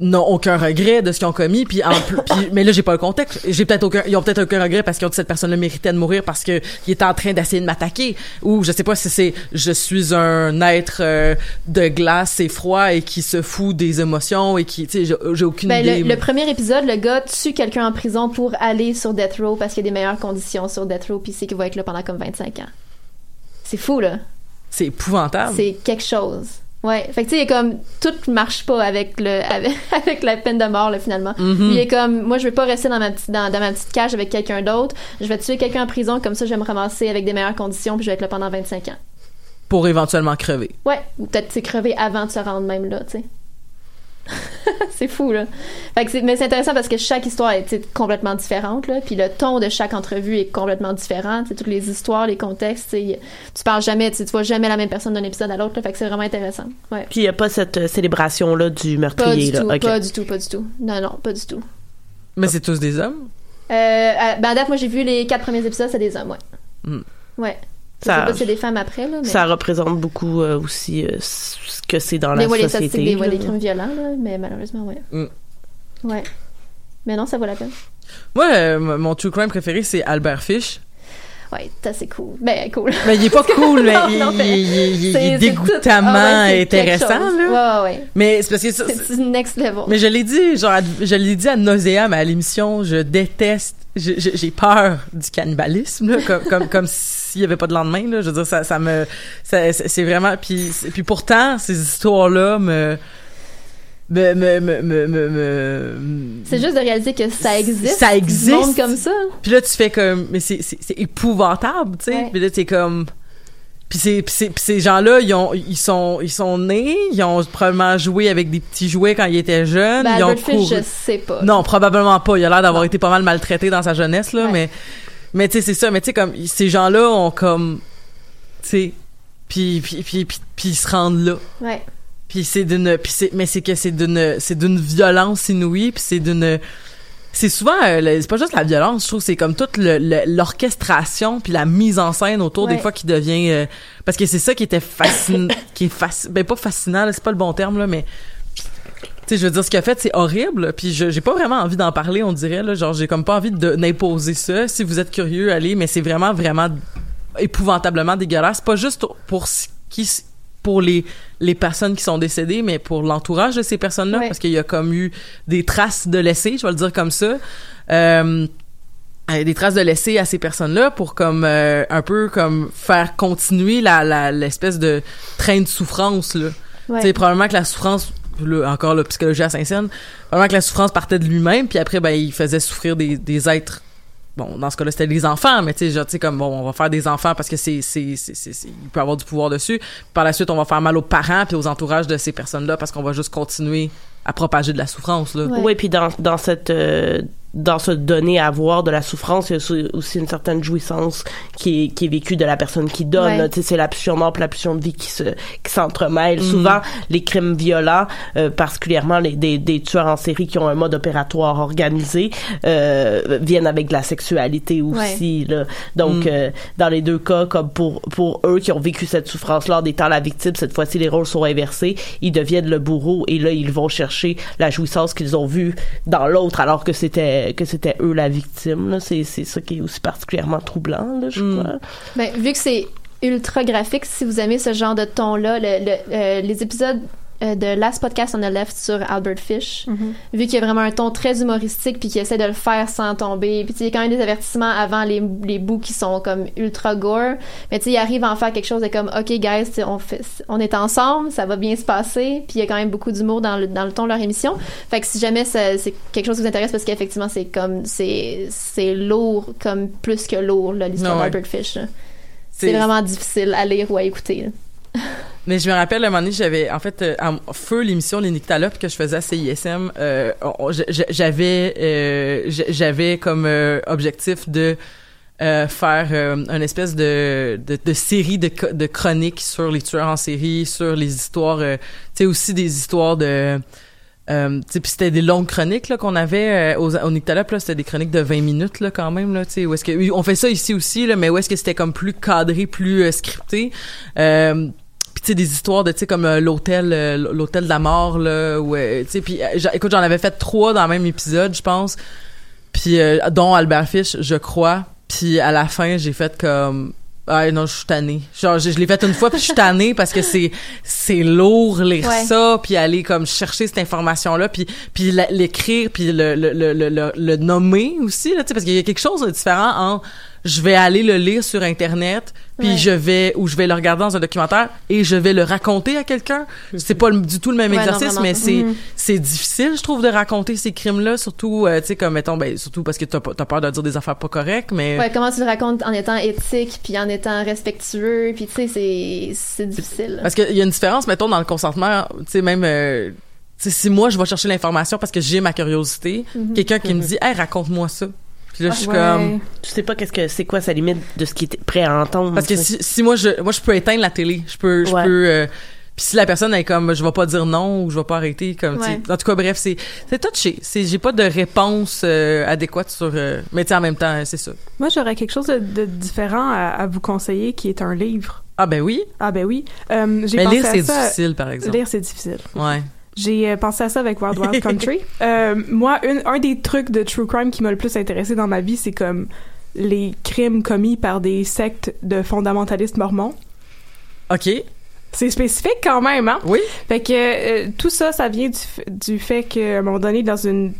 n'ont aucun regret de ce qu'ils ont commis puis en plus puis- mais là j'ai pas le contexte j'ai peut-être aucun ils ont peut-être aucun regret parce qu'ils ont dit cette personne-là méritait de mourir parce que il était en train d'essayer de m'attaquer ou je sais pas si c'est je suis un être euh, de glace et froid et qui se fout des émotions et qui tu sais j'ai- j'ai aucune Ben, idée le, le premier épisode, le gars tue quelqu'un en prison pour aller sur Death Row parce qu'il y a des meilleures conditions sur Death Row puis c'est qu'il va être là pendant comme 25 ans. C'est fou, là. c'est épouvantable C'est quelque chose. Ouais. Fait que tu sais, comme, tout marche pas avec le, avec, avec la peine de mort, là, finalement. Mhm. Il est comme, moi, je veux pas rester dans ma petite, dans, dans ma petite cage avec quelqu'un d'autre. Je vais tuer quelqu'un en prison, comme ça, je vais me ramasser avec des meilleures conditions puis je vais être là pendant 25 ans. pour éventuellement crever Ouais. Ou peut-être, crever avant de se rendre même là, tu sais. c'est fou, là. Fait que c'est- mais c'est intéressant parce que chaque histoire est complètement différente, là. Puis le ton de chaque entrevue est complètement différent. Tu sais, toutes les histoires, les contextes, tu parles jamais, tu vois jamais la même personne d'un épisode à l'autre, là. Fait que c'est vraiment intéressant. Ouais. Puis il y a pas cette euh, célébration-là du Pas meurtrier, du là. tout, pas du tout, pas du tout. Non, non, pas du tout. mais c'est tous des hommes? Euh, à- ben à date, moi, j'ai vu les quatre premiers épisodes, c'est des hommes, ouais. Hmm. Ouais. Je Ça- sais pas si c'est des femmes après, là, mais... Ça représente beaucoup euh, aussi euh, ce que c'est dans la des, ouais, les société. statistiques des, ouais, là. des crimes violents, là, mais malheureusement, ouais. Hmm. Ouais. Mais non, ça vaut la peine. moi euh, mon true crime préféré c'est Albert Fish Ouais, c'est cool. Ben, cool. mais il est pas cool mais il, Non, mais il- il- il- est dégoûtamment tout- ah ouais, intéressant là Ouais, ouais, ouais. mais c'est parce que ça- C'est next level. Mais je l'ai dit, genre, à- je l'ai dit à nauséam à l'émission, je déteste, j'ai peur du cannibalisme, là, comme, comme, comme s'il y avait pas de lendemain, là. Je veux dire, ça, ça me, ça- c'est vraiment, puis, puis pourtant, ces histoires-là me, me, me, me, me, me- C'est juste de réaliser que ça existe. Ça Du existe. monde comme ça. Puis là, tu fais comme, mais c'est, c'est, c'est épouvantable, tu sais. Ouais. Puis là, t'es comme, puis c'est, puis c'est- puis ces gens-là, ils ont, ils sont, ils sont nés, ils ont probablement joué avec des petits jouets quand ils étaient jeunes, Ben, ils ont Fish, je sais pas. Non, probablement pas. Il a l'air d'avoir Non. été pas mal maltraité dans sa jeunesse, là, Ouais. mais, mais tu sais, c'est ça. Mais tu sais, comme, ces gens-là ont comme, tu sais, puis, puis, puis, puis, puis ils se rendent là. Ouais. Puis c'est d'une, puis c'est, mais c'est que c'est d'une, c'est d'une violence inouïe, puis c'est d'une, c'est souvent, euh, c'est pas juste la violence, je trouve, c'est comme toute l'orchestration puis la mise en scène autour des fois qui devient, euh, parce que c'est ça qui était fascinant, qui est fascinant, ben pas fascinant, là, c'est pas le bon terme là, mais sais, je veux dire, ce qu'il a fait, c'est horrible. Puis je- j'ai pas vraiment envie d'en parler, on dirait. Là, genre, j'ai comme pas envie de d'imposer ça. Si vous êtes curieux, allez. Mais c'est vraiment, vraiment épouvantablement dégueulasse. Pas juste pour ce qui, pour les les personnes qui sont décédées, mais pour l'entourage de ces personnes-là, Ouais. parce qu'il y a comme eu des traces de laissés, je vais le dire comme ça. Euh, des traces de laissés à ces personnes-là pour comme euh, un peu comme faire continuer la la- l'espèce de train de souffrance là. Ouais. Tu sais, probablement que la souffrance, là, encore la psychologie à Saint-Saëns, probablement que la souffrance partait de lui-même, puis après, ben, il faisait souffrir des, des êtres. Bon, dans ce cas-là, c'était des enfants, mais tu sais, genre, tu sais, comme, bon, on va faire des enfants parce que c'est, c'est, c'est, c'est- c'est- il peut avoir du pouvoir dessus. Par la suite, on va faire mal aux parents puis aux entourages de ces personnes-là parce qu'on va juste continuer à propager de la souffrance, là. Ouais. Oui, puis dans, dans cette euh, dans ce donner à voir de la souffrance, il y a aussi- une certaine jouissance qui est, qui est vécue de la personne qui donne. Ouais. c'est la pulsion mort la pulsion de vie qui se qui s'entremêlent. Mm. Souvent, les crimes violents, euh, particulièrement les, des, des tueurs en série qui ont un mode opératoire organisé, euh, viennent avec de la sexualité aussi. Là. Donc, Mm. euh, dans les deux cas, comme pour pour eux qui ont vécu cette souffrance-là en étant la victime, cette fois-ci les rôles sont inversés. Ils deviennent le bourreau et là ils vont chercher la jouissance qu'ils ont vue dans l'autre alors que c'était que c'était eux la victime. là. C'est c'est ça qui est aussi particulièrement troublant, là, je Mm. crois. Ben, vu que c'est ultra graphique, si vous aimez ce genre de ton-là, le- le- euh, les épisodes de Last Podcast on the Left sur Albert Fish, vu qu'il y a vraiment un ton très humoristique puis qu'il essaie de le faire sans tomber, puis il y a quand même des avertissements avant les, les bouts qui sont comme ultra gore, mais tu sais, il arrive à en faire quelque chose de comme, ok guys, on, fait, on est ensemble, ça va bien se passer, puis il y a quand même beaucoup d'humour dans le, dans le ton de leur émission, fait que si jamais c'est quelque chose qui vous intéresse, parce qu'effectivement c'est comme, c'est c'est lourd comme plus que lourd, l'histoire ouais. d'Albert Fish. C'est vraiment difficile à lire ou à écouter. Mais je me rappelle, un moment donné, j'avais, en fait, euh, en feu l'émission Les Nyctalopes que je faisais à CISM, euh, j'avais, euh, j'avais comme euh, objectif de euh, faire une espèce de, de, de série de, de chroniques sur les tueurs en série, sur les histoires, tu sais, aussi des histoires de... Euh, puis c'était des longues chroniques là qu'on avait euh, aux, au Nyctalope, là c'était des chroniques de 20 minutes là quand même là tu sais où est-ce que on fait ça ici aussi là mais où est-ce que c'était comme plus cadré plus scripté euh, puis tu sais des histoires de tu sais comme euh, l'hôtel euh, l'hôtel de la mort là où euh, tu sais puis écoute j'en avais fait trois dans le même épisode je pense puis euh, dont Albert Fish je crois puis à la fin j'ai fait comme ah non, je suis tannée. Genre, je, je l'ai fait une fois, puis je suis tannée parce que c'est c'est lourd lire Ouais. ça, puis aller comme chercher cette information-là, puis puis la- l'écrire, puis le le, le, le, le, le nommer aussi, là, tu sais, parce qu'il y a quelque chose de différent entre je vais aller le lire sur internet, puis Ouais. je vais ou je vais le regarder dans un documentaire et je vais le raconter à quelqu'un. C'est pas le- du tout le même Ouais, exercice, mais c'est Mhm. c'est difficile, je trouve, de raconter ces crimes-là, surtout, euh, tu sais, comme mettons, ben surtout parce que t'as t'as peur de dire des affaires pas correctes, mais Ouais, comment tu le racontes en étant éthique, puis en étant respectueux, puis tu sais, c'est c'est difficile. Parce qu'il y a une différence, mettons, dans le consentement, tu sais, même, euh, si moi, je vais chercher l'information parce que j'ai ma curiosité, Mhm. quelqu'un qui me dit, hey, raconte-moi ça. Puis là, je suis Ouais. comme, Tu sais pas qu'est-ce que c'est quoi sa limite de ce qui est prêt à entendre. parce que si, si moi, je, moi, je peux éteindre la télé, je peux, je Ouais. peux, euh, puis si la personne est comme, je vais pas dire non ou je vais pas arrêter, comme, tu sais. Ouais. en tout cas, bref, c'est, c'est touché. C'est, j'ai pas de réponse euh, adéquate sur, euh, mais tu sais, en même temps, c'est ça. Moi, j'aurais quelque chose de, de différent à, à vous conseiller qui est un livre. Ah ben oui, Ah ben oui. Euh, j'ai mais pensé lire à c'est difficile, par exemple. Lire, c'est difficile. Ouais. J'ai euh, pensé à ça avec Wild Wild Country. Euh, moi, une- un des trucs de true crime qui m'a le plus intéressé dans ma vie, c'est comme les crimes commis par des sectes de fondamentalistes mormons. Ok. C'est spécifique quand même, hein? Oui. Fait que euh, tout ça, ça vient du, du fait qu'à un moment donné, dans une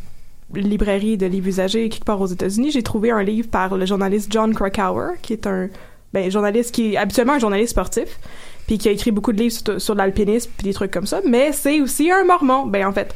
librairie de livres usagés quelque part aux États-Unis, j'ai trouvé un livre par le journaliste John Krakauer, qui est un ben, journaliste qui est habituellement un journaliste sportif, puis qui a écrit beaucoup de livres sur, sur l'alpinisme puis des trucs comme ça, mais c'est aussi un mormon. Ben en fait,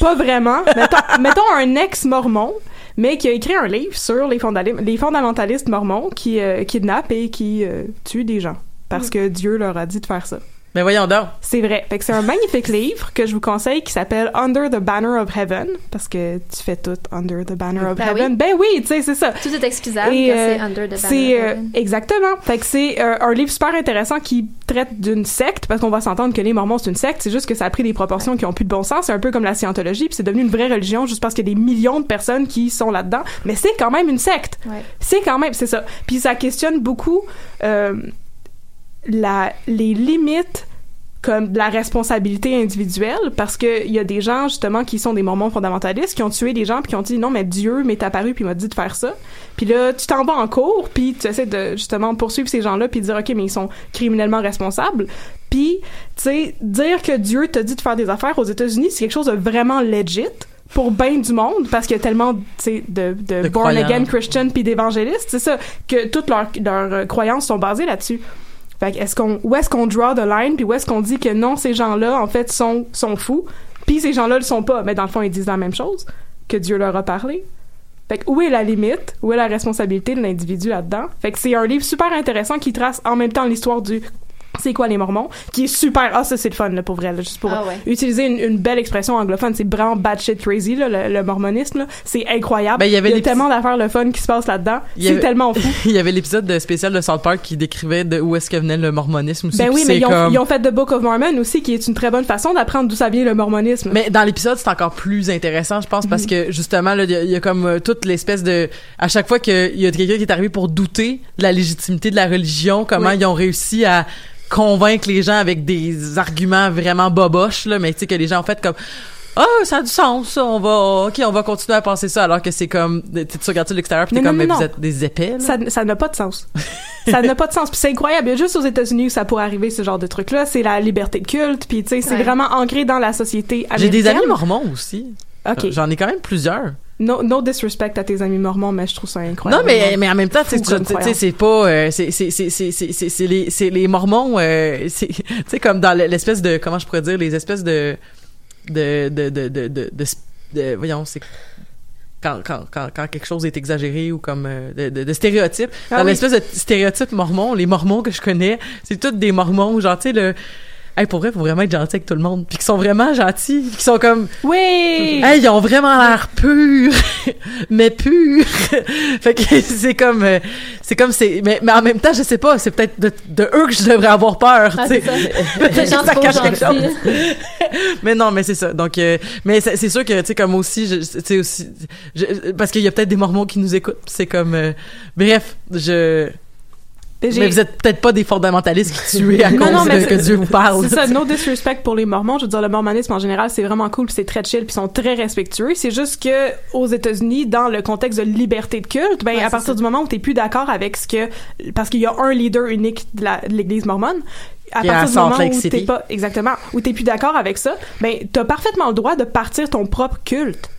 pas vraiment. Mettons, mettons un ex-mormon, mais qui a écrit un livre sur les, fondali- les fondamentalistes mormons qui euh, kidnappent et qui euh, tuent des gens parce que Dieu leur a dit de faire ça. Mais voyons donc. C'est vrai. Fait que c'est un magnifique livre que je vous conseille qui s'appelle Under the Banner of Heaven parce que tu fais tout Under the Banner of Ben Heaven. oui. Ben oui, tu sais, c'est ça. Tout est excusable Et, quand euh, c'est under the banner C'est of euh, heaven. exactement. Fait que c'est euh, un livre super intéressant qui traite d'une secte parce qu'on va s'entendre que les Mormons c'est une secte. C'est juste que ça a pris des proportions qui ont plus de bon sens. C'est un peu comme la scientologie puis c'est devenu une vraie religion juste parce qu'il y a des millions de personnes qui sont là-dedans. Mais c'est quand même une secte. Ouais. C'est quand même, c'est ça. Puis ça questionne beaucoup euh, la, les limites comme de la responsabilité individuelle parce que il y a des gens justement qui sont des mormons fondamentalistes qui ont tué des gens puis qui ont dit non mais Dieu m'est apparu puis m'a dit de faire ça. Puis là tu t'en vas en cours puis tu essaies de justement poursuivre ces gens-là puis dire ok mais ils sont criminellement responsables. Puis tu sais dire que Dieu t'a dit de faire des affaires aux États-Unis c'est quelque chose de vraiment legit pour bien du monde parce qu'il y a tellement tu sais de, de, De born again Christian puis d'évangélistes c'est ça que toutes leurs leurs croyances sont basées là-dessus fait est-ce qu'on où est-ce qu'on draw the line puis où est-ce qu'on dit que non ces gens-là en fait sont sont fous puis ces gens-là le sont pas? Mais dans le fond ils disent la même chose que Dieu leur a parlé. Fait que où est la limite? Où est la responsabilité de l'individu là-dedans? Fait que c'est un livre super intéressant qui trace en même temps l'histoire du c'est quoi les mormons qui est super ah ça c'est le fun là pour vrai là, juste pour Ah ouais. utiliser une, une belle expression anglophone c'est vraiment bad shit crazy là, le, le mormonisme là. c'est incroyable Ben, il y avait il y a tellement d'affaires le fun qui se passe là-dedans Il y c'est avait- tellement fou Il y avait l'épisode de spécial de South Park qui décrivait de où est-ce que venait le mormonisme aussi. Ben oui, mais ils ont, comme- ils ont fait The Book of Mormon aussi, qui est une très bonne façon d'apprendre d'où ça vient le mormonisme. Mais dans l'épisode, c'est encore plus intéressant, je pense, Mhm. parce que justement, là, il y, a- il y a comme euh, toute l'espèce de... À chaque fois qu'il y a quelqu'un qui est arrivé pour douter de la légitimité de la religion, comment Oui. ils ont réussi à convaincre les gens avec des arguments vraiment boboches, là, mais tu sais, que les gens ont fait comme... Ah, ça a du sens, ça, on va, ok, on va continuer à penser ça, alors que c'est comme, tu regardes ça de l'extérieur, puis t'es comme, non, mais non, vous êtes des épais, là. ça ça n'a pas de sens. ça n'a pas de sens. Puis c'est incroyable. Il y a juste aux États-Unis où ça pourrait arriver, ce genre de truc-là. C'est la liberté de culte. Puis, tu sais, c'est Ouais. vraiment ancré dans la société J'ai américaine. des amis mormons aussi. OK. J'en ai quand même plusieurs. No, no disrespect à tes amis mormons, mais je trouve ça incroyable. Non, mais, mais en même temps, c'est pas, euh, c'est, c'est, c'est, c'est, c'est, c'est, c'est les, c'est les mormons, euh, c'est, tu sais, comme dans l'espèce de, comment je pourrais dire, les espèces de, de, de, de, de, de, de, de- voyons, c'est, quand, quand, quand, quand quelque chose est exagéré ou comme euh, de, de, de stéréotypes. Ah dans oui. l'espèce de stéréotype mormon, les mormons que je connais, c'est tous des mormons, genre, tu sais, le, hey, pour vrai, faut vraiment être gentil avec tout le monde, puis qui sont vraiment gentils, qui sont comme, Oui! Hey, ils ont vraiment l'air purs, mais purs. fait que c'est comme, euh, c'est comme c'est, mais, mais en même temps, je sais pas, c'est peut-être de, de eux que je devrais avoir peur, Ah, tu sais. c'est ça. Ça cache quelque chose. mais non, mais c'est ça. Donc, euh, mais c'est c'est sûr que tu sais comme aussi, je- tu sais aussi, je- parce qu'il y a peut-être des Mormons qui nous écoutent. C'est comme, euh, bref, je Mais vous êtes peut-être pas des fondamentalistes qui tuent à Non, cause non, mais de que Dieu vous parle. C'est ça, no disrespect pour les Mormons. Je veux dire, le mormonisme en général, c'est vraiment cool, c'est très chill, puis ils sont très respectueux. C'est juste que aux États-Unis, dans le contexte de liberté de culte, ben Ouais, à partir ça. du moment où t'es plus d'accord avec ce que, parce qu'il y a un leader unique de l'Église mormone. À partir du moment où t'es pas exactement, où t'es plus d'accord avec ça, ben t'as parfaitement le droit de partir ton propre culte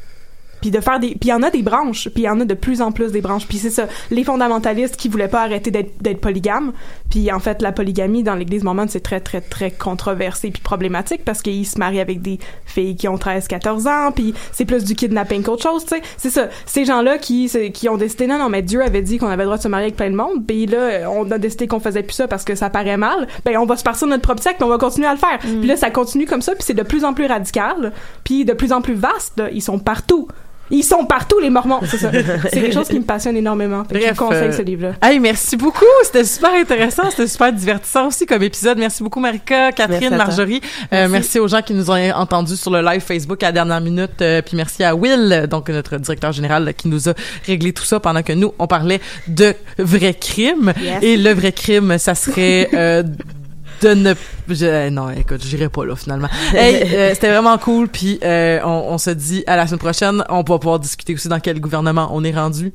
puis de faire des puis il y en a des branches puis il y en a de plus en plus des branches. Puis c'est ça les fondamentalistes qui voulaient pas arrêter d'être polygames. Puis en fait la polygamie dans l'église mormone c'est très très très controversé puis problématique parce qu'ils se marient avec des filles qui ont 13 14 ans puis c'est plus du kidnapping qu'autre chose tu sais. C'est ça ces gens-là qui qui ont décidé non non mais Dieu avait dit qu'on avait le droit de se marier avec plein de monde puis là on a décidé qu'on faisait plus ça parce que ça paraît mal. Ben on va se partir de notre propre puis on va continuer à le faire. Puis là ça continue comme ça puis c'est de plus en plus radical puis de plus en plus vaste là. ils sont partout ils sont partout, les Mormons, c'est ça. C'est quelque chose qui me passionne énormément. Fait que je vous conseille euh, ce livre-là. Hey, merci beaucoup. C'était super intéressant. C'était super divertissant aussi comme épisode. Merci beaucoup, Marika, Catherine. Marjorie. Euh, merci. aux gens qui nous ont entendus sur le live Facebook à la dernière minute. Euh, puis merci à Will, donc notre directeur général, qui nous a réglé tout ça pendant que nous, on parlait de vrais crimes. Yes. Et le vrai crime, ça serait... de ne je- non écoute j'irai pas là finalement hey euh, c'était vraiment cool puis euh, on, on se dit à la semaine prochaine on va pouvoir discuter aussi dans quel gouvernement on est rendu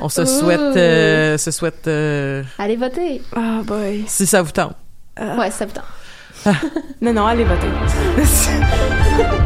on se Ouh. souhaite euh, se souhaite euh, Allez voter. Ah, boy. si ça vous tente Ouais, ça vous tente. Non, non, allez voter.